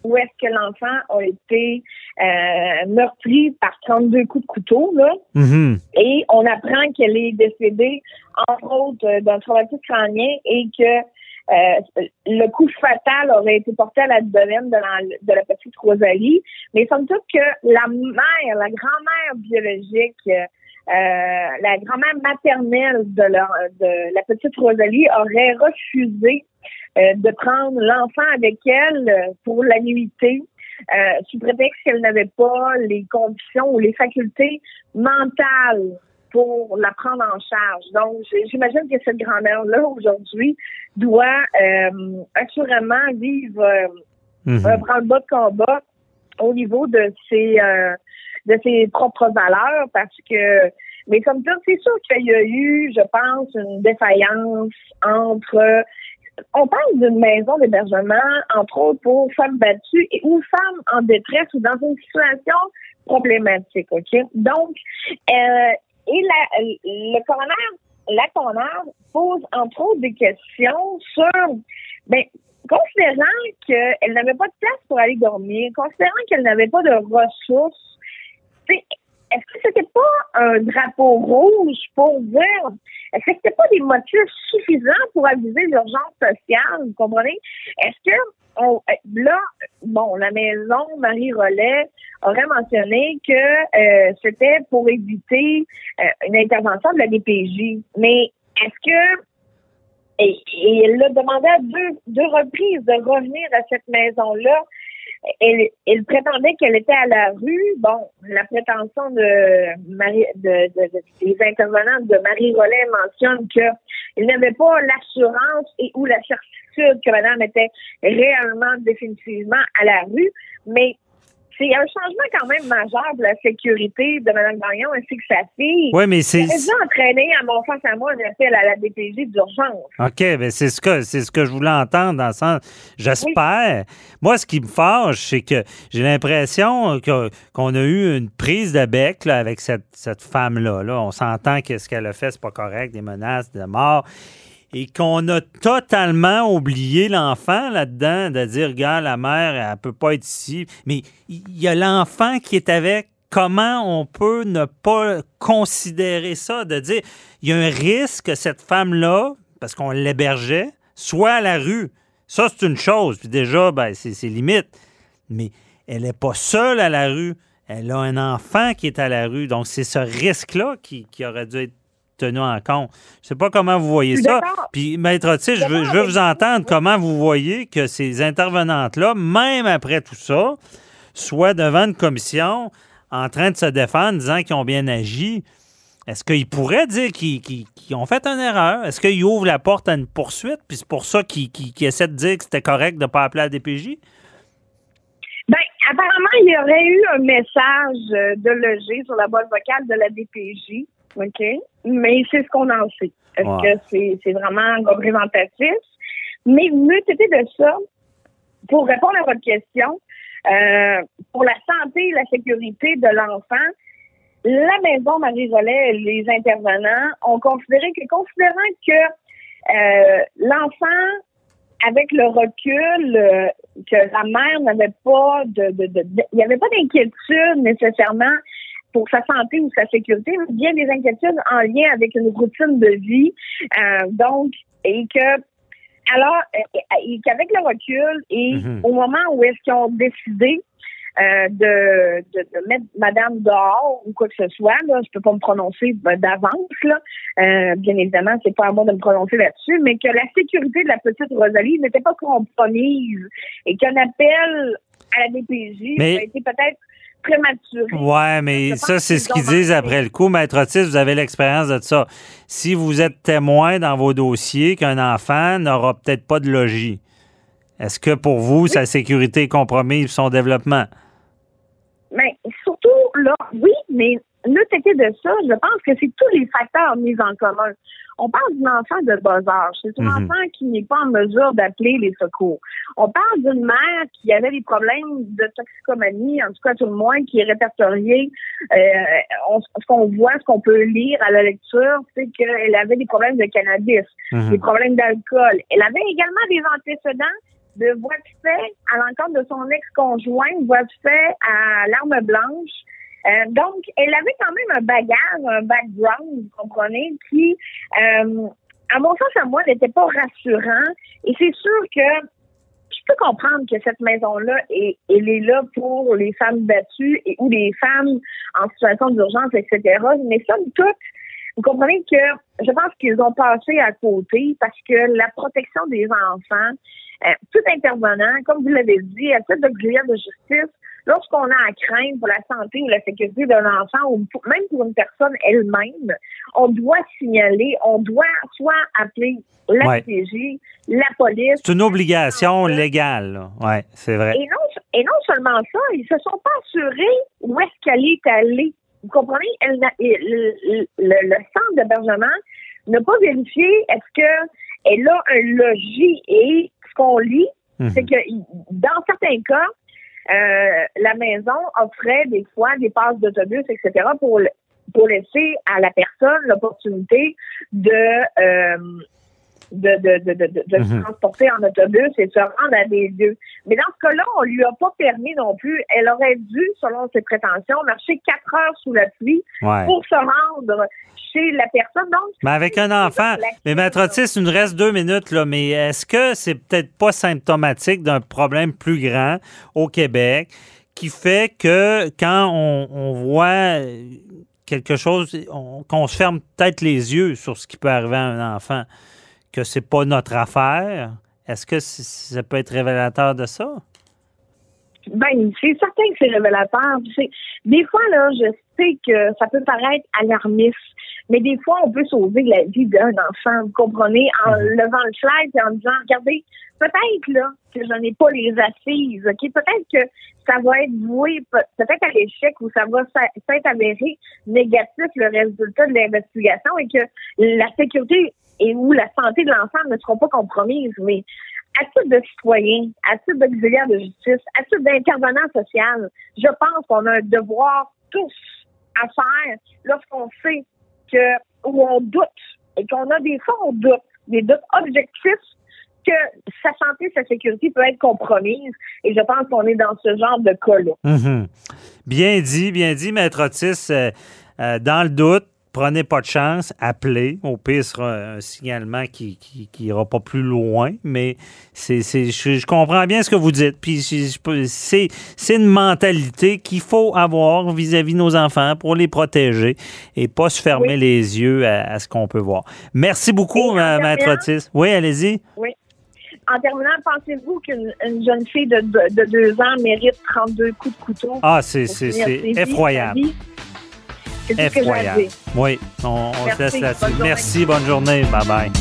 où est-ce que l'enfant a été euh, meurtri par 32 coups de couteau, là, mm-hmm. et on apprend qu'elle est décédée entre autres, d'un traumatisme crânien et que euh, le coup fatal aurait été porté à la domaine de la, de la petite Rosalie. Mais somme toute que la mère, la grand-mère biologique, euh, la grand-mère maternelle de, de la petite Rosalie aurait refusé de prendre l'enfant avec elle pour la nuitée. sous prétexte qu'elle n'avait pas les conditions ou les facultés mentales pour la prendre en charge. Donc, j'imagine que cette grand-mère-là, aujourd'hui, doit euh, assurément vivre euh, mm -hmm. un branle-bas de combat au niveau de ses, euh, de ses propres valeurs parce que mais comme ça, c'est sûr qu'il y a eu, je pense, une défaillance entre on parle d'une maison d'hébergement, entre autres, pour femmes battues ou femmes en détresse ou dans une situation problématique, OK? Donc, euh, et la, le coroner, la coroner pose entre autres des questions sur, ben, considérant qu'elle n'avait pas de place pour aller dormir, considérant qu'elle n'avait pas de ressources, est-ce que c'était pas un drapeau rouge pour dire, est-ce que c'était pas des motifs suffisants pour aviser l'urgence sociale, vous comprenez? Est-ce que on, là, bon, la maison Marie Rollet aurait mentionné que euh, c'était pour éviter euh, une intervention de la DPJ. Mais est-ce que et, et elle a demandé à deux, deux reprises de revenir à cette maison-là elle, prétendait qu'elle était à la rue. Bon, la prétention de, Marie, de, des intervenants de Marie Rollet mentionne qu'il n'avait pas l'assurance et ou la certitude que madame était réellement définitivement à la rue, mais c'est un changement quand même majeur pour la sécurité de Mme Gagnon ainsi que sa fille. Oui, mais c'est. A entraîné à mon face à moi un appel à la DPJ d'urgence. OK, mais c'est ce que c'est ce que je voulais entendre dans le sens. J'espère. Moi, ce qui me fâche, c'est que j'ai l'impression qu'on a eu une prise de bec avec cette, cette femme-là. Là. On s'entend que ce qu'elle a fait, c'est pas correct, des menaces de mort et qu'on a totalement oublié l'enfant là-dedans, de dire, regarde, la mère, elle peut pas être ici. Mais il y a l'enfant qui est avec comment on peut ne pas considérer ça, de dire il y a un risque que cette femme-là, parce qu'on l'hébergeait, soit à la rue? Ça, c'est une chose. Puis déjà, ben, c'est limite. Mais elle n'est pas seule à la rue. Elle a un enfant qui est à la rue. Donc, c'est ce risque-là qui, aurait dû être tenu en compte. Je ne sais pas comment vous voyez ça. Puis, Maître Otis, je veux, je veux vous entendre comment vous voyez que ces intervenantes-là, même après tout ça, soient devant une commission en train de se défendre, disant qu'ils ont bien agi. Est-ce qu'ils pourraient dire qu'ils ont fait une erreur? Est-ce qu'ils ouvrent la porte à une poursuite? Puis c'est pour ça qu'ils essaient de dire que c'était correct de ne pas appeler la DPJ? Ben, apparemment, il y aurait eu un message euh, de loger sur la boîte vocale de la DPJ. OK? Mais c'est ce qu'on en sait. Est-ce que c'est vraiment représentatif? Mais mieux de ça, pour répondre à votre question, euh, pour la santé et la sécurité de l'enfant, la maison Marie-Rollet et les intervenants ont considéré que, considérant que euh, l'enfant, avec le recul, euh, que la mère n'avait pas de, il n'y avait pas d'inquiétude nécessairement pour sa santé ou sa sécurité, mais bien des inquiétudes en lien avec une routine de vie. Euh, donc, et que alors, et qu'avec le recul et mm-hmm. au moment où est-ce qu'ils ont décidé euh, de, de, mettre Madame dehors ou quoi que ce soit. Là. Je peux pas me prononcer d'avance. Là. Euh, bien évidemment, c'est pas à moi de me prononcer là-dessus, mais que la sécurité de la petite Rosalie n'était pas compromise et qu'un appel à la DPJ a été peut-être prématuré. Ouais, mais ça, c'est ce qu'ils disent après le coup. Maître Otis, vous avez l'expérience de ça. Si vous êtes témoin dans vos dossiers qu'un enfant n'aura peut-être pas de logis, est-ce que pour vous, sa sécurité est compromise, son développement? Mais surtout, là, oui, mais le été de ça, je pense que c'est tous les facteurs mis en commun. On parle d'un enfant de bas âge. C'est un mhm. enfant qui n'est pas en mesure d'appeler les secours. On parle d'une mère qui avait des problèmes de toxicomanie, en tout cas tout le moins, qui est répertoriée. Euh, ce qu'on voit, ce qu'on peut lire à la lecture, c'est qu'elle avait des problèmes de cannabis, mhm. des problèmes d'alcool. Elle avait également des antécédents de voie de fait à l'encontre de son ex-conjoint, voie de fait à l'arme blanche. Euh, donc, elle avait quand même un bagage, un background, vous comprenez, qui, euh, à mon sens, à moi, n'était pas rassurant. Et c'est sûr que je peux comprendre que cette maison-là, est, elle est là pour les femmes battues et ou les femmes en situation d'urgence, etc. Mais somme toute, vous comprenez que je pense qu'ils ont passé à côté parce que la protection des enfants, euh, tout intervenant, comme vous l'avez dit, à titre de justice, lorsqu'on a à craindre pour la santé ou la sécurité d'un enfant ou même pour une personne elle-même, on doit signaler, on doit soit appeler la CG, la police. C'est une obligation légale, oui, c'est vrai. Et non, et non seulement ça, ils se sont pas assurés où est-ce qu'elle est allée. Vous comprenez? Elle, le, le, centre d'hébergement n'a pas vérifié est-ce qu'elle a un logis et qu'on lit, mhm. c'est que dans certains cas, euh, la maison offrait des fois des passes d'autobus, etc., pour, pour laisser à la personne l'opportunité de, euh, de, de, de, de, se mhm. transporter en autobus et se rendre à des lieux. Mais dans ce cas-là, on lui a pas permis non plus. Elle aurait dû, selon ses prétentions, marcher quatre heures sous la pluie pour se rendre chez la personne. Donc, mais avec un enfant, mais Maître Otis, il nous reste deux minutes, là, mais est-ce que c'est peut-être pas symptomatique d'un problème plus grand au Québec qui fait que quand on, voit quelque chose, qu'on se ferme peut-être les yeux sur ce qui peut arriver à un enfant, que c'est pas notre affaire, est-ce que ça peut être révélateur de ça? Ben, c'est certain que c'est révélateur. Des fois, là, je sais que ça peut paraître alarmiste, mais des fois, on peut sauver la vie d'un enfant, vous comprenez, en mhm. levant le flag et en disant, regardez, peut-être là que je n'ai pas les assises, ok, peut-être que ça va être voué, peut-être à l'échec ou ça va s'être avéré négatif le résultat de l'investigation et que la sécurité et où la santé de l'enfant ne seront pas compromises, mais à titre de citoyen, à titre d'auxiliaire de justice, à titre d'intervenant social, je pense qu'on a un devoir tous à faire lorsqu'on sait que où on doute et qu'on a des fois on doute, des doutes objectifs que sa santé, sa sécurité peut être compromise. Et je pense qu'on est dans ce genre de cas-là. Mhm. Bien dit, bien dit, Maître Otis. Euh, euh, dans le doute, prenez pas de chance, appelez. Au pire, ce sera un signalement qui n'ira pas plus loin. Mais c'est, je, comprends bien ce que vous dites. Puis c'est, une mentalité qu'il faut avoir vis-à-vis de nos enfants pour les protéger et pas se fermer les yeux à, ce qu'on peut voir. Merci beaucoup, Maître Otis. Oui, allez-y. Oui. En terminant, pensez-vous qu'une jeune fille de, deux ans mérite 32 coups de couteau? Ah, c'est, effroyable effroyable. Oui, on, se laisse là-dessus. Merci, bonne journée. Bye bye.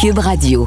Cube Radio.